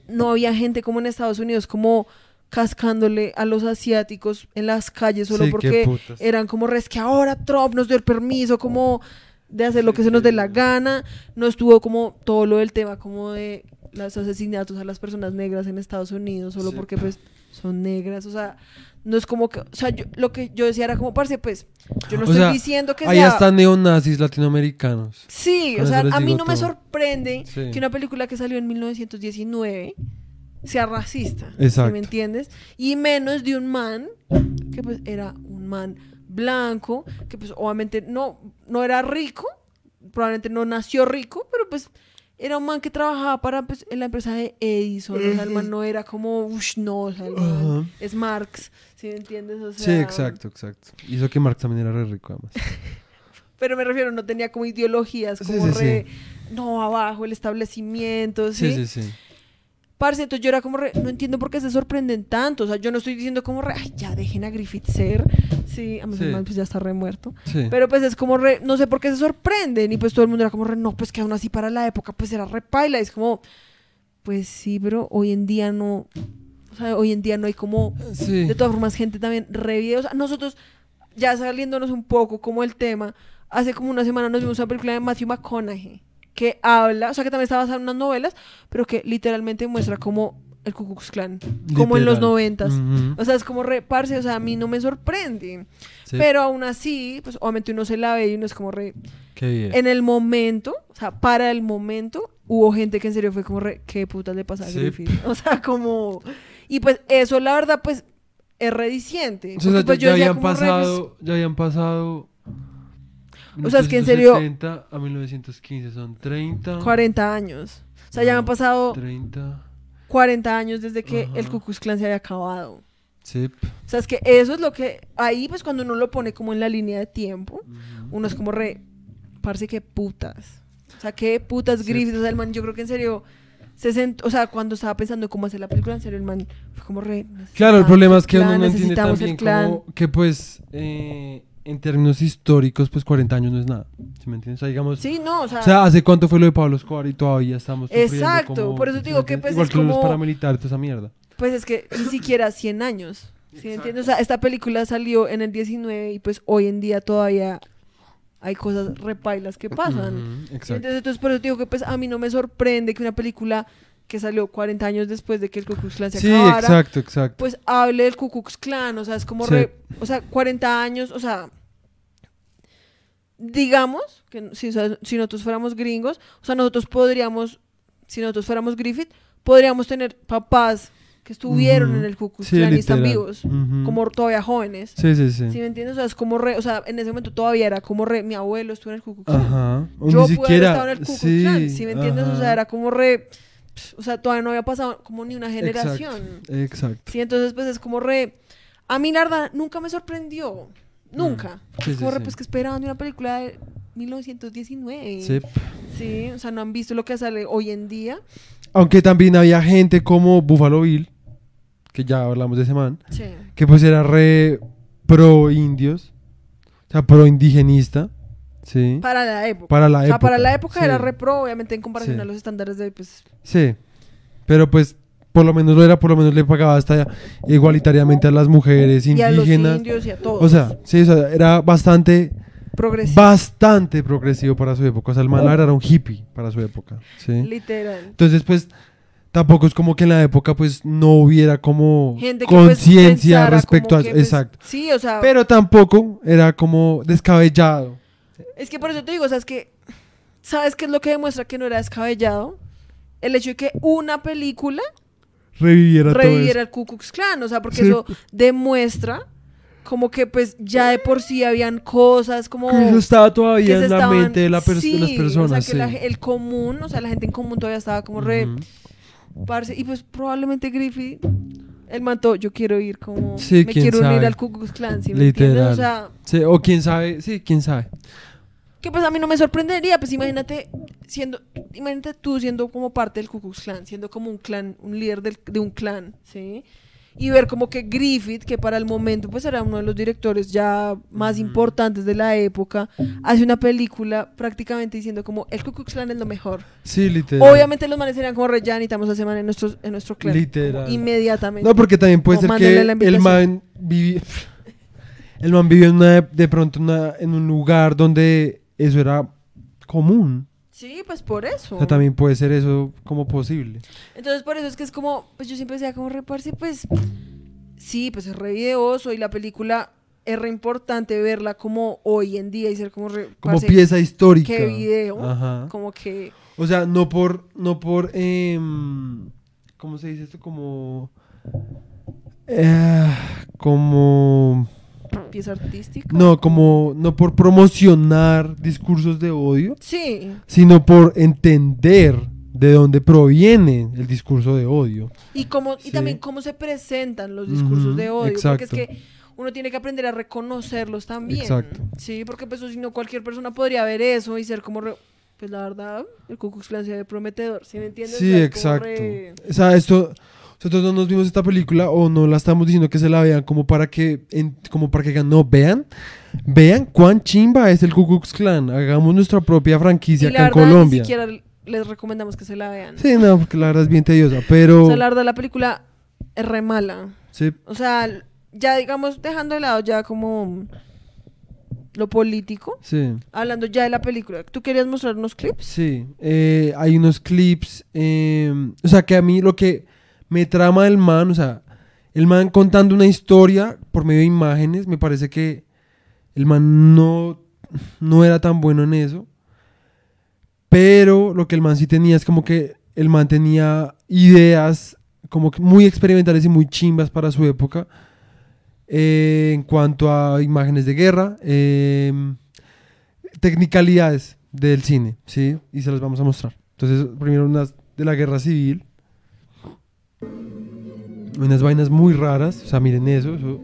no había gente como en Estados Unidos como cascándole a los asiáticos en las calles solo Sí, porque eran como res que ahora Trump nos dio el permiso como de hacer lo que se nos dé la gana. No estuvo como todo lo del tema como de los asesinatos a las personas negras en Estados Unidos solo Sí. porque pues son negras. O sea, no es como que, o sea, yo, lo que yo decía era como, parce, pues, yo no O estoy sea, diciendo que Ahí sea... están neonazis latinoamericanos. Sí, Con o sea, a mí no me sorprende Sí. que una película que salió en 1919 sea racista. ¿sí Exacto. me entiendes? Y menos de un man que pues era un man blanco, que pues obviamente no, no era rico, probablemente no nació rico, pero pues era un man que trabajaba para pues, en la empresa de Edison. O sea, el man no era como, uff, no, o sea, el man Ajá. es Marx, ¿sí me entiendes? O Sí, sea, exacto, exacto. Y eso que Marx también era re rico, además. Pero me refiero, no tenía como ideologías, Sí, como sí, sí. re, no, abajo el establecimiento, ¿sí? Sí, sí, sí. Parce, entonces yo era como re, no entiendo por qué se sorprenden tanto. O sea, yo no estoy diciendo como re, ay, ya dejen a Griffith ser. Sí, a Sí. pues ya está re muerto. Sí. Pero pues es como re, no sé por qué se sorprenden. Y pues todo el mundo era como re, no, pues que aún así para la época pues era re paila. Y es como, pues sí, pero hoy en día no. O sea, hoy en día no hay como, sí. de todas formas, gente también re bien. O sea, nosotros, ya saliéndonos un poco como el tema, hace como una semana nos vimos una película de Matthew McConaughey que habla, o sea, que también está basada en unas novelas, pero que literalmente muestra como el Ku Klux Klan, como en los Literal. noventas. Ujú. O sea, es como reparse, o sea, a mí no me sorprende. Sí. Pero aún así, pues obviamente uno se la ve y uno es como re... Qué bien. En el momento, o sea, para el momento, hubo gente que en serio fue como re... ¿Qué putas le pasa a Sí. Griffith? O sea, como... Y pues eso, la verdad, pues, es rediciente. O sea, Porque, pues, ya, ya decía habían como re, pues, pasado, ya habían pasado. O sea, es que en serio- 1970 a 1915 son 30. 40 años. O sea, ya han pasado 30. 40 años desde que Ajá. el Ku Klux Klan se había acabado. Sí. O sea, es que eso es lo que... Ahí, pues, cuando uno lo pone como en la línea de tiempo, uno es como re... Parce, qué putas. O sea, qué putas Sí. Griffith. O sea, el man, yo creo que en serio... Se sent- o sea, cuando estaba pensando en cómo hacer la película, en serio, el man fue como re... Claro, el problema es que clan, uno no entiende también clan. como que pues eh, en términos históricos, pues 40 años no es nada. ¿Sí me entiendes? O sea, digamos, Sí, no, o sea, o sea, ¿hace cuánto fue lo de Pablo Escobar y todavía estamos Exacto, como- por eso ¿sí digo que, pues, Igual es que los como- paramilitares, toda esa mierda. pues es que ni siquiera 100 años. ¿Sí me entiendes? O sea, esta película salió en el 19 y pues hoy en día todavía hay cosas repailas que pasan. Exacto. Entonces, entonces, por eso digo que pues a mí no me sorprende que una película que salió 40 años después de que el Ku Klux Klan se Sí, acabara, exacto, exacto. pues hable del Ku Klux Klan, o sea, es como Sí. re- o sea, 40 años, o sea, digamos que si, nosotros fuéramos gringos, o sea, nosotros podríamos, si nosotros fuéramos Griffith, podríamos tener papás que estuvieron en el Ku Klux Sí, Klan y están vivos, Ujú. como todavía jóvenes. Sí, sí, sí. ¿Sí me entiendes? O sea, es como re, o sea, en ese momento todavía era como re, mi abuelo estuvo en el Ku Klux Klan. Ajá. O Yo ni pude haber siquiera. estado en el Ku Klux sí, Klan, ¿sí me entiendes? O sea, era como re, o sea, todavía no había pasado como ni una generación. Exacto. Exacto. Sí, entonces pues es como re... A mí la verdad nunca me sorprendió. Nunca. Mm. Sí, es como sí, re, pues que esperaban de una película de 1919. Sí. Sí, o sea, no han visto lo que sale hoy en día. Aunque también había gente como Buffalo Bill, que ya hablamos de ese man, Sí. que pues era re pro indios, o sea, pro indigenista, ¿sí? Para la época. Para la o sea, época. para la época sí. era repro, obviamente en comparación Sí. a los estándares de pues Sí, pero pues por lo menos lo era, por lo menos le pagaba hasta igualitariamente a las mujeres y a los indígenas. indios y a todos. O sea, sí, o sea, era bastante, progresivo. bastante progresivo para su época. O sea, el man era un hippie para su época, ¿sí? Literal. Entonces, pues, tampoco es como que en la época, pues, no hubiera como pues, conciencia respecto a... pues, exacto. Sí, o sea, Pero tampoco era como descabellado. Es que por eso te digo, o sea, es que ¿sabes qué es lo que demuestra que no era descabellado? El hecho de que una película Reviviera, reviviera el Ku Klux Klan, o sea, porque Sí. eso demuestra como que pues ya de por sí habían cosas como. Que eso estaba todavía en la mente de, la de las personas. o sea, que la sí. ge- el común, o sea, la gente en común todavía estaba como re parce, y pues probablemente Griffith el manto, yo quiero ir como Sí, me quiero unir sabe. al Ku Klux Klan, ¿sí me? Literal. O sea, Sí, o quién sabe, sí, quién sabe. Que pues a mí no me sorprendería, pues imagínate siendo, imagínate tú siendo como parte del Ku Klux Klan, siendo como un clan, un líder del- de un clan, ¿sí? Y ver como que Griffith, que para el momento pues era uno de los directores ya más importantes de la época, hace una película prácticamente diciendo como el Ku Klux Klan es lo mejor. Sí, literal. Obviamente los manes serían como re, ya necesitamos a ese man en, nuestros, en nuestro clan. Literal. inmediatamente. No, porque también puede Como ser que el man vivió, el man vivió en una, de pronto una- en un lugar donde eso era común. Sí, pues por eso. O sea, también puede ser eso como posible. Entonces, por eso es que es como, pues yo siempre decía como reparse, pues sí, pues es re videoso y la película es re importante verla como hoy en día y ser como re, Como parce, pieza histórica. qué video, Ajá. como que O sea, no por, no por, em, ¿cómo se dice esto? Como, eh, como, pieza artística. no, como, no por promocionar discursos de odio, Sí, sino por entender de dónde proviene el discurso de odio. y como y también cómo se presentan los discursos de odio, porque es exacto. que uno tiene que aprender a reconocerlos también. Exacto. Sí, porque pues si no cualquier persona podría ver eso y ser como re- pues la verdad, el Ku Klux Klan se ve prometedor, ¿sí me entiendes? Sí, O sea, exacto. re- O sea, esto, nosotros no nos vimos esta película o no la estamos diciendo que se la vean como para que, en- como para que digan, no, vean, vean cuán chimba es el Ku Klux Klan. Hagamos nuestra propia franquicia y la acá en Colombia. Ni siquiera les recomendamos que se la vean. Sí, no, porque la verdad es bien tediosa, pero... O sea, la verdad, la película es re mala. Sí, O sea, ya digamos, dejando de lado ya como lo político, sí, hablando ya de la película. ¿Tú querías mostrar unos clips? sí. Eh, hay unos clips, eh, o sea, que a mí lo que me trama el man, o sea, el man contando una historia por medio de imágenes, me parece que el man no, no era tan bueno en eso. Pero lo que el man sí tenía es como que el man tenía ideas como que muy experimentales y muy chimbas para su época. eh, en cuanto a imágenes de guerra, eh, technicalidades del cine, ¿sí? Y se las vamos a mostrar. Entonces, primero unas de la guerra civil. Unas vainas muy raras, o sea, miren eso, eso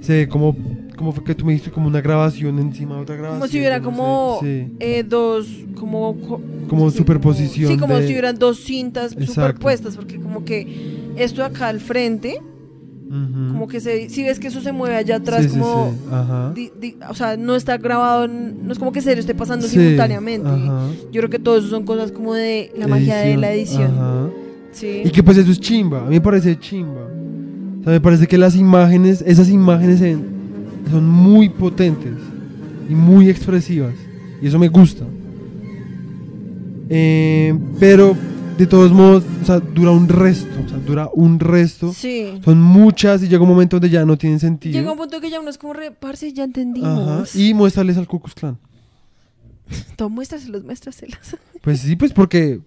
se ve como, como fue que tú me dijiste, como una grabación encima de otra grabación. Como si hubiera sé, como sí. eh, dos, como... co- Como superposición Sí, como de- si hubieran dos cintas Exacto. superpuestas, porque como que esto acá al frente. Como que se, si ves que eso se mueve allá atrás, Sí, como... sí. Ajá. di- di- o sea, no está grabado, no es como que serio esté pasando simultáneamente. ajá. Yo creo que todo eso son cosas como de la magia de la edición. Ajá. Sí. Y que pues eso es chimba, a mí me parece chimba. O sea, me parece que las imágenes, esas imágenes en- son muy potentes y muy expresivas. Y eso me gusta. Eh, pero de todos modos, o sea, dura un resto. O sea, dura un resto. Sí. Son muchas y llega un momento donde ya no tienen sentido. Llega un punto que ya uno es como re, parce, ya Ajá. entendimos. Y muéstrales al Klux Klan. Todo, muéstraselos, muéstraselos. Pues sí, pues porque.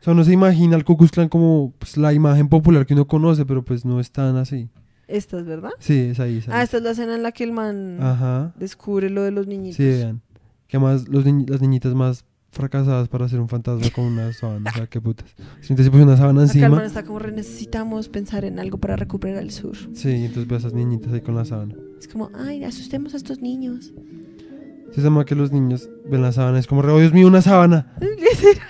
O sea, uno se imagina al Ku Klux Klan como pues, la imagen popular que uno conoce, pero pues no es tan así. Esta es verdad. Sí, es ahí. Es ahí. Ah, esta es la escena en la que el man Ajá. descubre lo de los niñitos. Sí, vean. Que además los niñi- las niñitas más fracasadas para hacer un fantasma con una sábana. O sea, qué putas. Si se puso una sábana Acá el man encima. está como re, necesitamos pensar en algo para recuperar el sur. Sí, entonces ve a esas niñitas ahí con la sábana. Es como, ay, asustemos a estos niños. Se llama que los niños ven la sábana. Es como, re, oh Dios mío, una sábana. literal.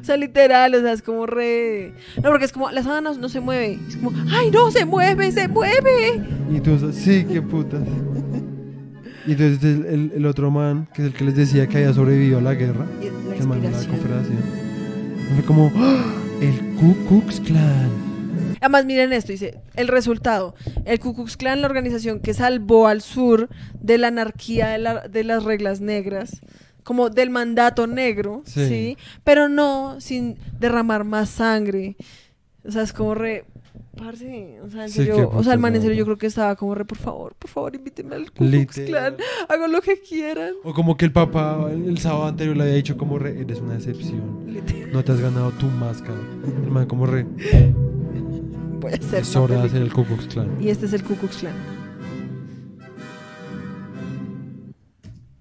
O sea, literal, o sea, es como re... No, porque es como, la sábana no se mueve. Es como, ay, no, se mueve, se mueve. Y tú, sí, qué putas. Y entonces el, el- otro man, que es el que les decía que había sobrevivido a la guerra, la que el man de la confederación. Fue como, ¡Ah! el Ku Klux Klan. Además, miren esto, dice, el resultado. El Ku Klux Klan, la organización que salvó al sur de la anarquía de, la- de las reglas negras, como del mandato negro, Sí. ¿sí? Pero no sin derramar más sangre. O sea, es como re... Parce, o sea, en serio, o sea, el man en serio yo creo que estaba como re, por favor, por favor, invíteme al Ku Klux. Klan, hago lo que quieran. O como que el papá el, el sábado anterior le había dicho como re, eres una. Literal, No te has ganado tu máscara. El man como re, A hacer es hora de hacer película. el Ku Klux Klan. Y este es el Ku Klux Klan.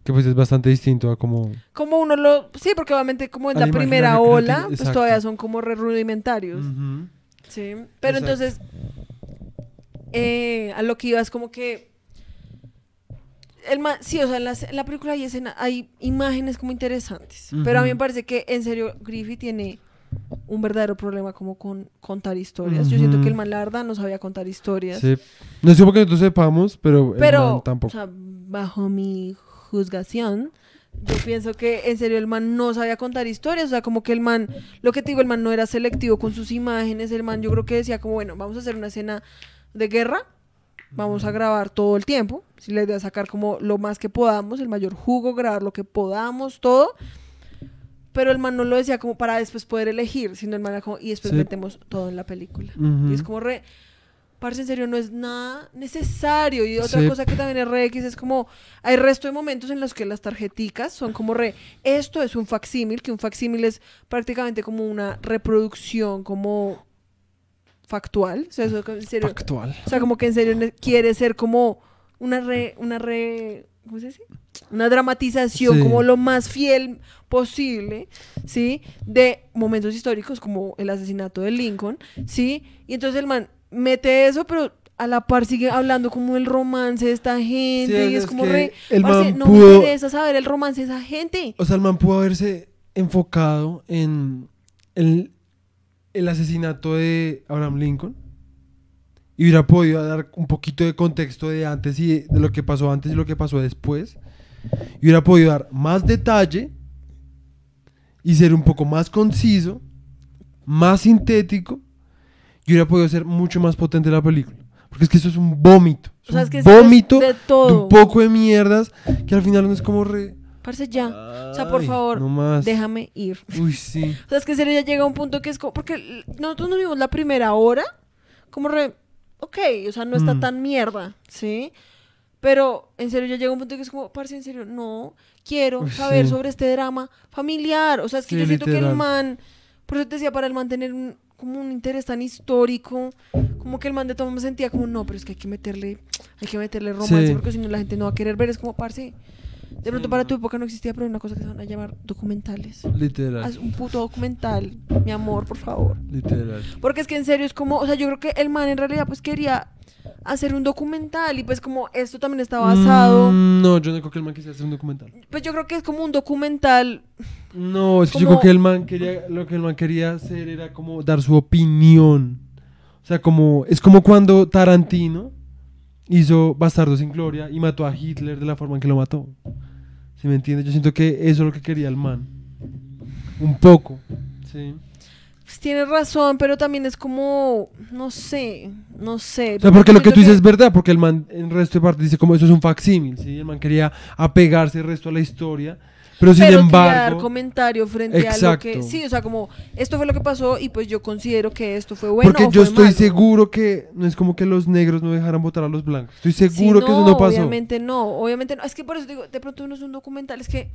Que pues es bastante distinto a como... Como uno lo... Sí, porque obviamente como en Al la primera que ola, pues todavía son como re rudimentarios. Sí. Pero Exacto. entonces, eh, a lo que iba es como que... El ma- sí, o sea, en, las- en la película hay escena, hay imágenes como interesantes. Pero a mí me parece que en serio Griffith tiene un verdadero problema como con contar historias. Yo siento que el man, la verdad, no sabía contar historias. Sí. No sé porque nosotros sepamos, pero, el Pero, man tampoco. o sea, bajo mi juzgación, yo pienso que en serio el man no sabía contar historias, o sea, como que el man, lo que te digo, el man no era selectivo con sus imágenes, el man yo creo que decía como, bueno, vamos a hacer una escena de guerra, vamos a grabar todo el tiempo, si la idea es sacar como lo más que podamos, el mayor jugo, grabar lo que podamos, todo, pero el man no lo decía como para después poder elegir, sino el man era como, y después Sí. metemos todo en la película. Y es como re. Parce, en serio, no es nada necesario. Y otra Sí. cosa que también es re X es como. Hay resto de momentos en los que las tarjeticas son como re. Esto es un facsímil, que un facsímil es prácticamente como una reproducción, como. factual. O sea, eso, en serio. Factual. O sea, como que en serio quiere ser como una re. Una re ¿Cómo se dice? Una dramatización Sí. como lo más fiel posible, ¿sí? De momentos históricos como el asesinato de Lincoln, ¿sí? Y entonces el man mete eso, pero a la par sigue hablando como el romance de esta gente. Sí, y es es como re. el parce, man no pudo- me interesa saber el romance de esa gente. O sea, el man pudo haberse enfocado en el, el asesinato de Abraham Lincoln y hubiera podido dar un poquito de contexto de antes y de, de lo que pasó antes y lo que pasó después. Y hubiera podido dar más detalle y ser un poco más conciso, más sintético y hubiera podido ser mucho más potente la película. Porque es que eso es un vómito. Es O sea, es un que es vómito de de todo. un poco de mierdas que al final no es como re... Parce, ya. O sea, por Ay, favor, no más. déjame ir. Uy, sí. O sea, es que serio ya llega a un punto que es como. Porque nosotros nos vimos la primera hora, como re. Ok, o sea, no está Mm. tan mierda, ¿sí? Pero en serio ya llega un punto que es como, parce, en serio, no quiero saber sí. sobre este drama familiar. O sea, es que Sí, yo siento que el man. Por eso te decía, para el man tener un, como un interés tan histórico, como que el man de todo me sentía como, no, pero es que hay que meterle, hay que meterle romance, Sí. porque si no la gente no va a querer ver. Es como, parce. De pronto para tu época no existía, pero hay una cosa que se van a llamar documentales. Literal. Haz un puto documental, mi amor, por favor. Literal. Porque es que en serio es como, o sea, yo creo que el man en realidad pues quería hacer un documental y pues como esto también está basado, Mm, no, yo no creo que el man quisiera hacer un documental. pues yo creo que es como un documental, No, es que yo Como- creo que el man quería, lo que el man quería hacer era como dar su opinión O sea, como, es como cuando Tarantino hizo Bastardo sin Gloria y mató a Hitler de la forma en que lo mató. ¿Sí me entiendes? Yo siento que eso es lo que quería el man. Un poco. Sí. Pues tienes razón, pero también es como, no sé, no sé. O sea, porque lo que tú dices es verdad, porque el man en el resto de parte dice como eso es un facsímil, ¿sí? El man quería apegarse el resto a la historia, pero sin pero embargo... comentario frente a lo que sí o sea como esto fue lo que pasó y pues yo considero que esto fue bueno porque o yo fue estoy malo. seguro que no es como que los negros no dejaran votar a los blancos. Estoy Sí, seguro que eso no pasó. obviamente no obviamente no es que por eso digo de pronto no es un documental es que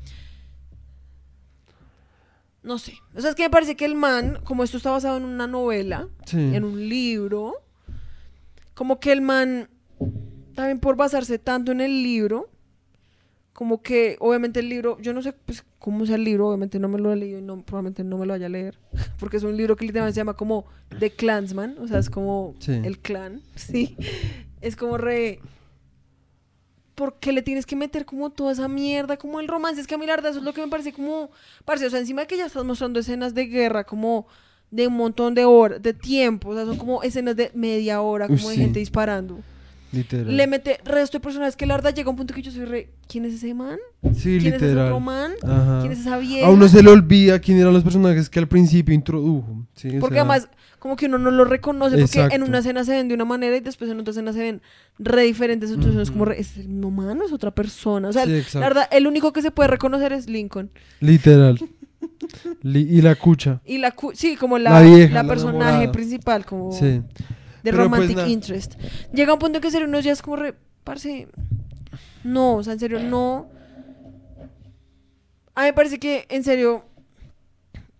no sé o sea es que me parece que el man como esto está basado en una novela Sí. en un libro como que el man también por basarse tanto en el libro como que obviamente el libro yo no sé pues cómo sea el libro obviamente no me lo he leído y no, probablemente no me lo vaya a leer porque es un libro que literalmente se llama como The Clansman o sea es como Sí. el clan sí es como re ¿por qué le tienes que meter como toda esa mierda, como el romance? Es que a mí la verdad eso es lo que me parece como, parece, o sea, encima de que ya estás mostrando escenas de guerra como de un montón de horas, de tiempo, o sea, son como escenas de media hora, Uy, como de sí. gente disparando. Literal. Le mete resto de personajes que la verdad llega un punto que yo soy re, ¿quién es ese man? sí, ¿Quién es ese otro man? Ajá. ¿Quién es esa vieja? A uno se le olvida quién eran los personajes que al principio introdujo. ¿sí? O Porque sea, además, como que uno no lo reconoce, porque en una escena se ven de una manera y después en otra escena se ven re diferentes. Entonces es como, re, ¿es el mismo man o es otra persona? O sea, Sí, la verdad, el único que se puede reconocer es Lincoln. Literal. Li- y la cucha. Y la, cu- sí, como la, La vieja, la la personaje enamorada. principal, como Sí. De Pero, pues, romantic interest. Llega un punto en que en serio unos días como re, parce, no, o sea, en serio, no. A mí me parece que, en serio,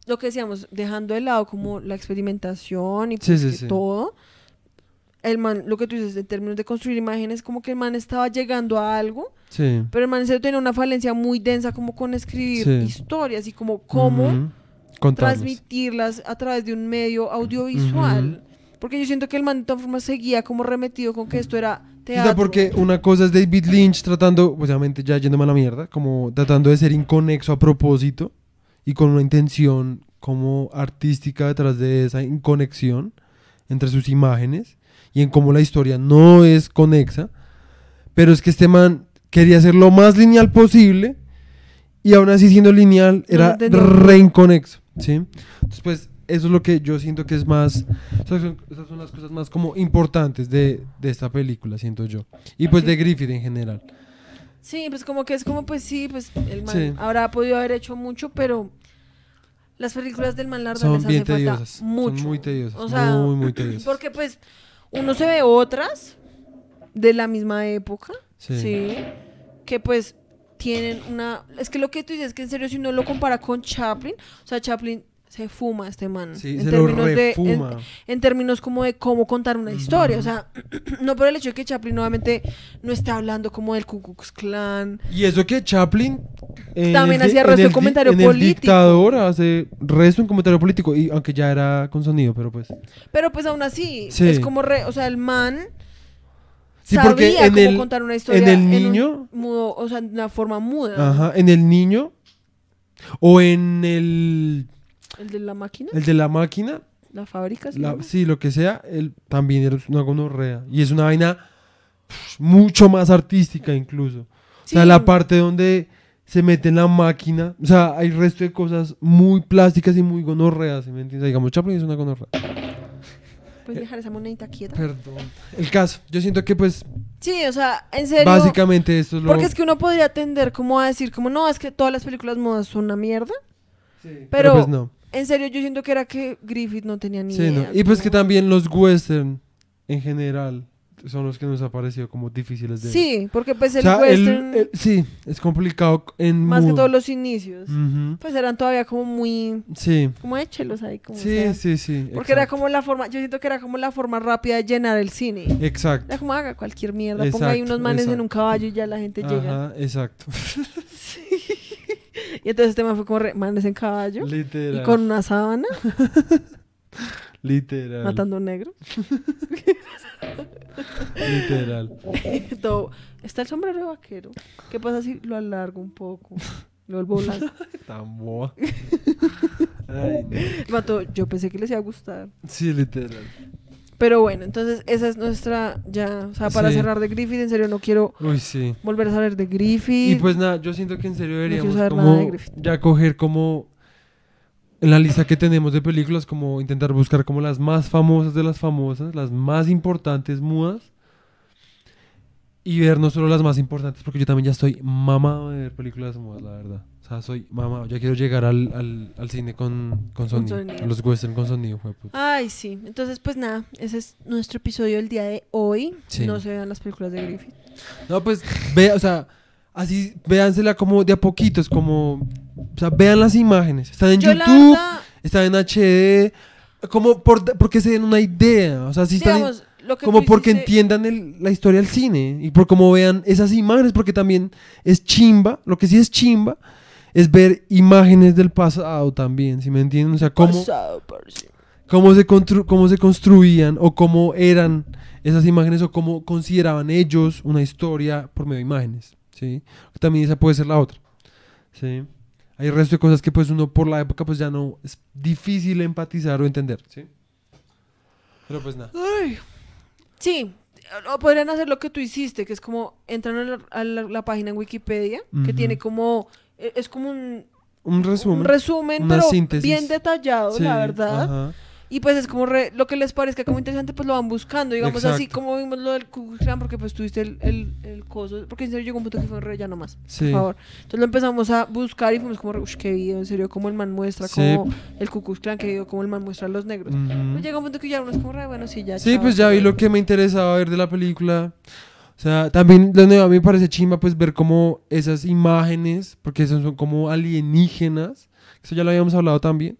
lo que decíamos, dejando de lado como la experimentación y pues sí, sí. todo, el man, lo que tú dices en términos de construir imágenes, como que el man estaba llegando a algo, Sí. pero el man en serio tenía una falencia muy densa como con escribir historias y como cómo transmitirlas a través de un medio audiovisual. Porque yo siento que el man de todas formas seguía como remetido con que esto era O teatro. sea, porque una cosa es David Lynch tratando, obviamente ya yéndome a la mierda, como tratando de ser inconexo a propósito y con una intención como artística detrás de esa inconexión entre sus imágenes y en cómo la historia no es conexa. Pero es que este man quería ser lo más lineal posible y aún así siendo lineal No era entendí. re inconexo, ¿sí? Entonces, pues, eso es lo que yo siento que es más... Esas son, esas son las cosas más como importantes de, de esta película, siento yo. Y pues de Griffith en general. Sí, pues como que es como, pues sí, pues el man Sí. habrá podido haber hecho mucho, pero las películas del man la verdad Son les bien hace falta tediosas. mucho. Son muy tediosas. O sea, muy, muy tediosas. Porque pues uno se ve otras de la misma época, Sí. sí, que pues tienen una... Es que lo que tú dices es que en serio si uno lo compara con Chaplin, o sea, Chaplin se fuma este man. Sí, en se lo términos de- en- términos como de cómo contar una historia. O sea, no por el hecho de que Chaplin obviamente no está hablando como del Ku Klux Klan. Y eso que Chaplin También hacía resto de comentario en el político. dictador hace resto un comentario político y aunque ya era con sonido, pero pues Pero pues aún así, Sí. es como re, o sea, el man Sí, porque sabía en cómo el- contar una historia en el un niño- mudo, o sea, de una forma muda. ajá, en el niño o en el El de la máquina, el de la máquina, la fábrica. ¿se la- sí, lo que sea, él también era una gonorrea y es una vaina mucho más artística incluso. O sea, la parte donde se mete en la máquina, o sea, hay resto de cosas muy plásticas y muy gonorreas, ¿sí me entiendes? Digamos, Chaplin es una gonorrea. Puedes dejar esa monedita quieta. Perdón. El caso, yo siento que pues Sí, o sea, en serio. básicamente esto es lo... Porque es que uno podría tender como a decir, como no, es que todas las películas modas son una mierda. Sí, pero- pero pues no. En serio, yo siento que era que Griffith no tenía ni Sí, idea. no. Y pues que también los western en general son los que nos ha parecido como difíciles de... Sí, porque pues O el sea, el- western, el- sí, es complicado en más que mudo. todos los inicios, Ujú. pues eran todavía como muy, Sí, como échelos ahí, como sí, sea. sí, sí. Porque era exacto. como la forma, yo siento que era como la forma rápida de llenar el cine. Exacto. Era como haga cualquier mierda, ponga ahí Exacto, unos manes en exacto. un caballo y ya la gente llega. Ajá, exacto. Y entonces este man fue como re- manes en caballo Literal. y con una sábana Literal. matando negros. Literal. Todo. Está el sombrero vaquero. ¿Qué pasa si lo alargo un poco? Lo vuelvo blanco. Tan boa. Ay, no. Yo pensé que les iba a gustar. Sí, literal. Pero bueno, entonces esa es nuestra, ya, o sea, para Sí. cerrar de Griffith, en serio no quiero Uy, sí. volver a saber de Griffith. Y pues nada, yo siento que en serio deberíamos de como ya coger como en la lista que tenemos de películas, como intentar buscar como las más famosas de las famosas, las más importantes mudas. Y ver no solo las más importantes, porque yo también ya estoy mamado de ver películas mudas, la verdad. Sea, soy mamado. Ya quiero llegar al, al, al cine con, con sonido. sonido. A los western con sonido, fue Ay, sí. Entonces, pues nada, ese es nuestro episodio del día de hoy. Sí. No se vean las películas de Griffith. No, pues, vea, o sea, así, véansela como de a poquitos, como, o sea, vean las imágenes. Están en Yo YouTube, verdad, están en HD, como por, porque se den una idea, o sea, si están en- digamos, como porque hiciste- entiendan el- la historia del cine y por cómo vean esas imágenes, porque también es chimba, lo que sí es chimba es ver imágenes del pasado también, si me entienden? O sea, cómo, Pasado, cómo, se, constru- cómo se construían o cómo eran esas imágenes o cómo consideraban ellos una historia por medio de imágenes, ¿sí? También esa puede ser la otra, ¿sí? Hay resto de cosas que pues uno por la época pues ya no es difícil empatizar o entender, ¿sí? Pero pues nada. Ay. Sí, o podrían hacer lo que tú hiciste, que es como entran a la, a la- la página en Wikipedia, que tiene como, es como un, Un resumen. un resumen, una pero síntesis. bien detallado, Sí, la verdad. ajá. Y pues es como re- lo que les parezca como interesante, pues lo van buscando, digamos así Exacto. como vimos lo del Ku porque pues tuviste el, el, el coso, porque en serio llegó un punto que fue re ya nomás, Sí. por favor. Entonces lo empezamos a buscar y fuimos como, ush, qué video, en serio, como el man muestra, Sí. como el Ku Klux Klan, que video, como el man muestra a los negros. Ujú. Pues llega un punto que ya uno es como, re, bueno, sí, ya. Sí, chao, pues ya vi lo que me interesaba ver de la película. O sea, también de nuevo a mí me parece chimba pues ver como esas imágenes, porque esas son como alienígenas. Eso ya lo habíamos hablado también.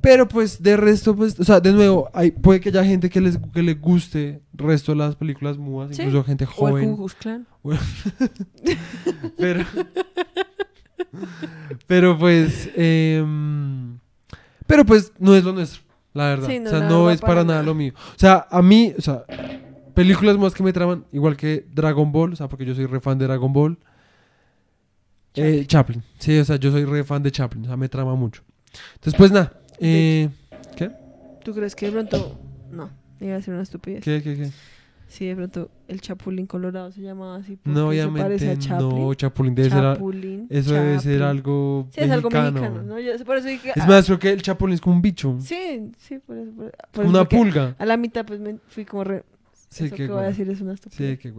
Pero pues de resto, pues, o sea, de nuevo, hay, puede que haya gente que les, que les guste el resto de las películas mudas, Sí. incluso gente O el Ku joven. Klux Klan. Pero, pero pues, em, pero pues no es lo nuestro, la verdad. Sí, no, o sea, no es para para nada nada. lo mío. O sea, a mí, o sea, películas más que me traman, igual que Dragon Ball, o sea, porque yo soy re fan de Dragon Ball. Eh, Chaplin. Sí, o sea, yo soy re fan de Chaplin, o sea, me trama mucho. Entonces, pues nada. Eh, ¿Qué? ¿Tú crees que de pronto.? No, iba a decir una estupidez. ¿Qué, qué, qué? Sí, de pronto el Chapulín Colorado se llamaba así. No, se parece obviamente, a Chaplin. no, Chapulín debe ser, a- Chapulín. eso debe ser Chaplin. algo Sí, es algo mexicano. mexicano, ¿no? Yo, por eso dije. Es ah, más, creo que el Chapulín es como un bicho, Sí, sí, por eso. por- por una pulga. A la mitad, pues me fui como re. Sí, eso qué que voy a decir es una estupidez. Sí,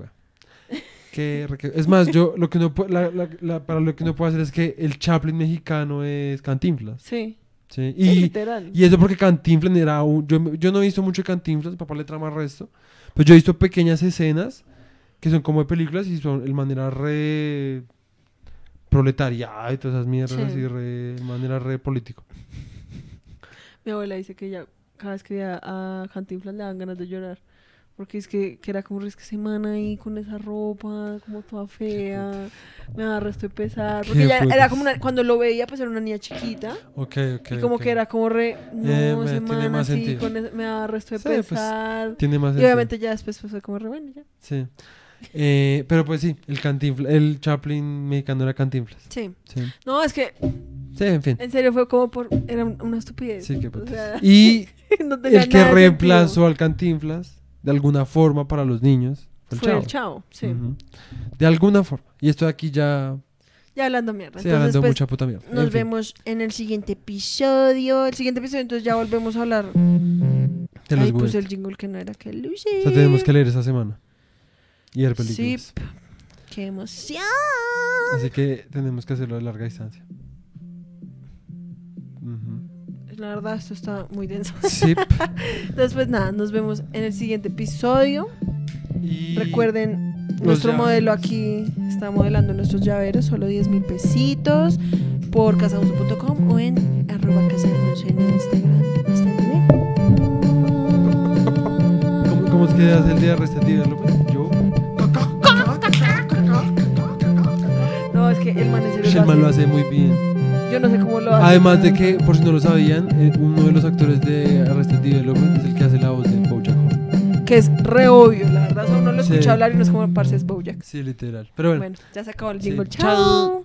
qué re- qué- Es más, yo lo que no la- la- la- para lo que no puedo hacer es que el Chaplin mexicano es Cantinflas. Sí, ¿sí? literal. y eso porque Cantinflas era un... Yo, yo no he visto mucho de Cantinflas, papá le trama resto. Pero yo he visto pequeñas escenas que son como de películas y son el manera re... proletariada y todas esas mierdas Sí. así, re... manera re político. Mi abuela dice que ya cada vez que veía a Cantinflas le dan ganas de llorar. Porque es que, que era como es que semana ahí con esa ropa, como toda fea. Me daba resto de pesar. Porque ya era como una, cuando lo veía, pues era una niña chiquita. Ok, ok. y como ok. que era como re, no, Eh, me- tiene semana así, con ese- me daba resto de Sí, pues, pesar. Tiene más y sentido. obviamente ya después pues, fue como re, bueno, ya. Sí. Eh, pero pues sí, el Cantinflas, el Chaplin mexicano era Cantinflas. Sí. Sí. No, es que Sí, en fin. en serio fue como por, era un- una estupidez. Sí, qué O sea, Y no el que reemplazó sentido. al Cantinflas de alguna forma para los niños fue el Fue chavo. el chavo, sí. De alguna forma. Y esto de aquí ya Ya hablando mierda. se Entonces, hablando pues, mucha puta mierda. Nos En fin. vemos en el siguiente episodio. El siguiente episodio, entonces ya volvemos a hablar. De los Ahí puse el jingle que no era que Lucy. O sea, tenemos que leer esa semana. Y ver Sí. películas. ¡Qué emoción! Así que tenemos que hacerlo de larga distancia. La verdad, esto está muy denso. Sí. Entonces, pues nada, nos vemos en el siguiente episodio. Y Recuerden, nuestro llaveros. modelo aquí está modelando nuestros llaveros, solo 10 mil pesitos por casaunso.com o en arroba casaunso en Instagram. Hasta luego. ¿Cómo, cómo es que hace el día restativo? Yo. No, es que el man en serio lo lo hace muy bien. Yo no sé cómo lo hace. Además de que, por si no lo sabían, eh, uno de los actores de Arrested Development es el que hace la voz de Bojack Horseman. Que es re obvio, la verdad. Uno lo escucha Sí. hablar y no es como parce es Bojack. Sí, literal. Pero bueno. Bueno, ya se acabó el Sí. jingle. Chao. Chao.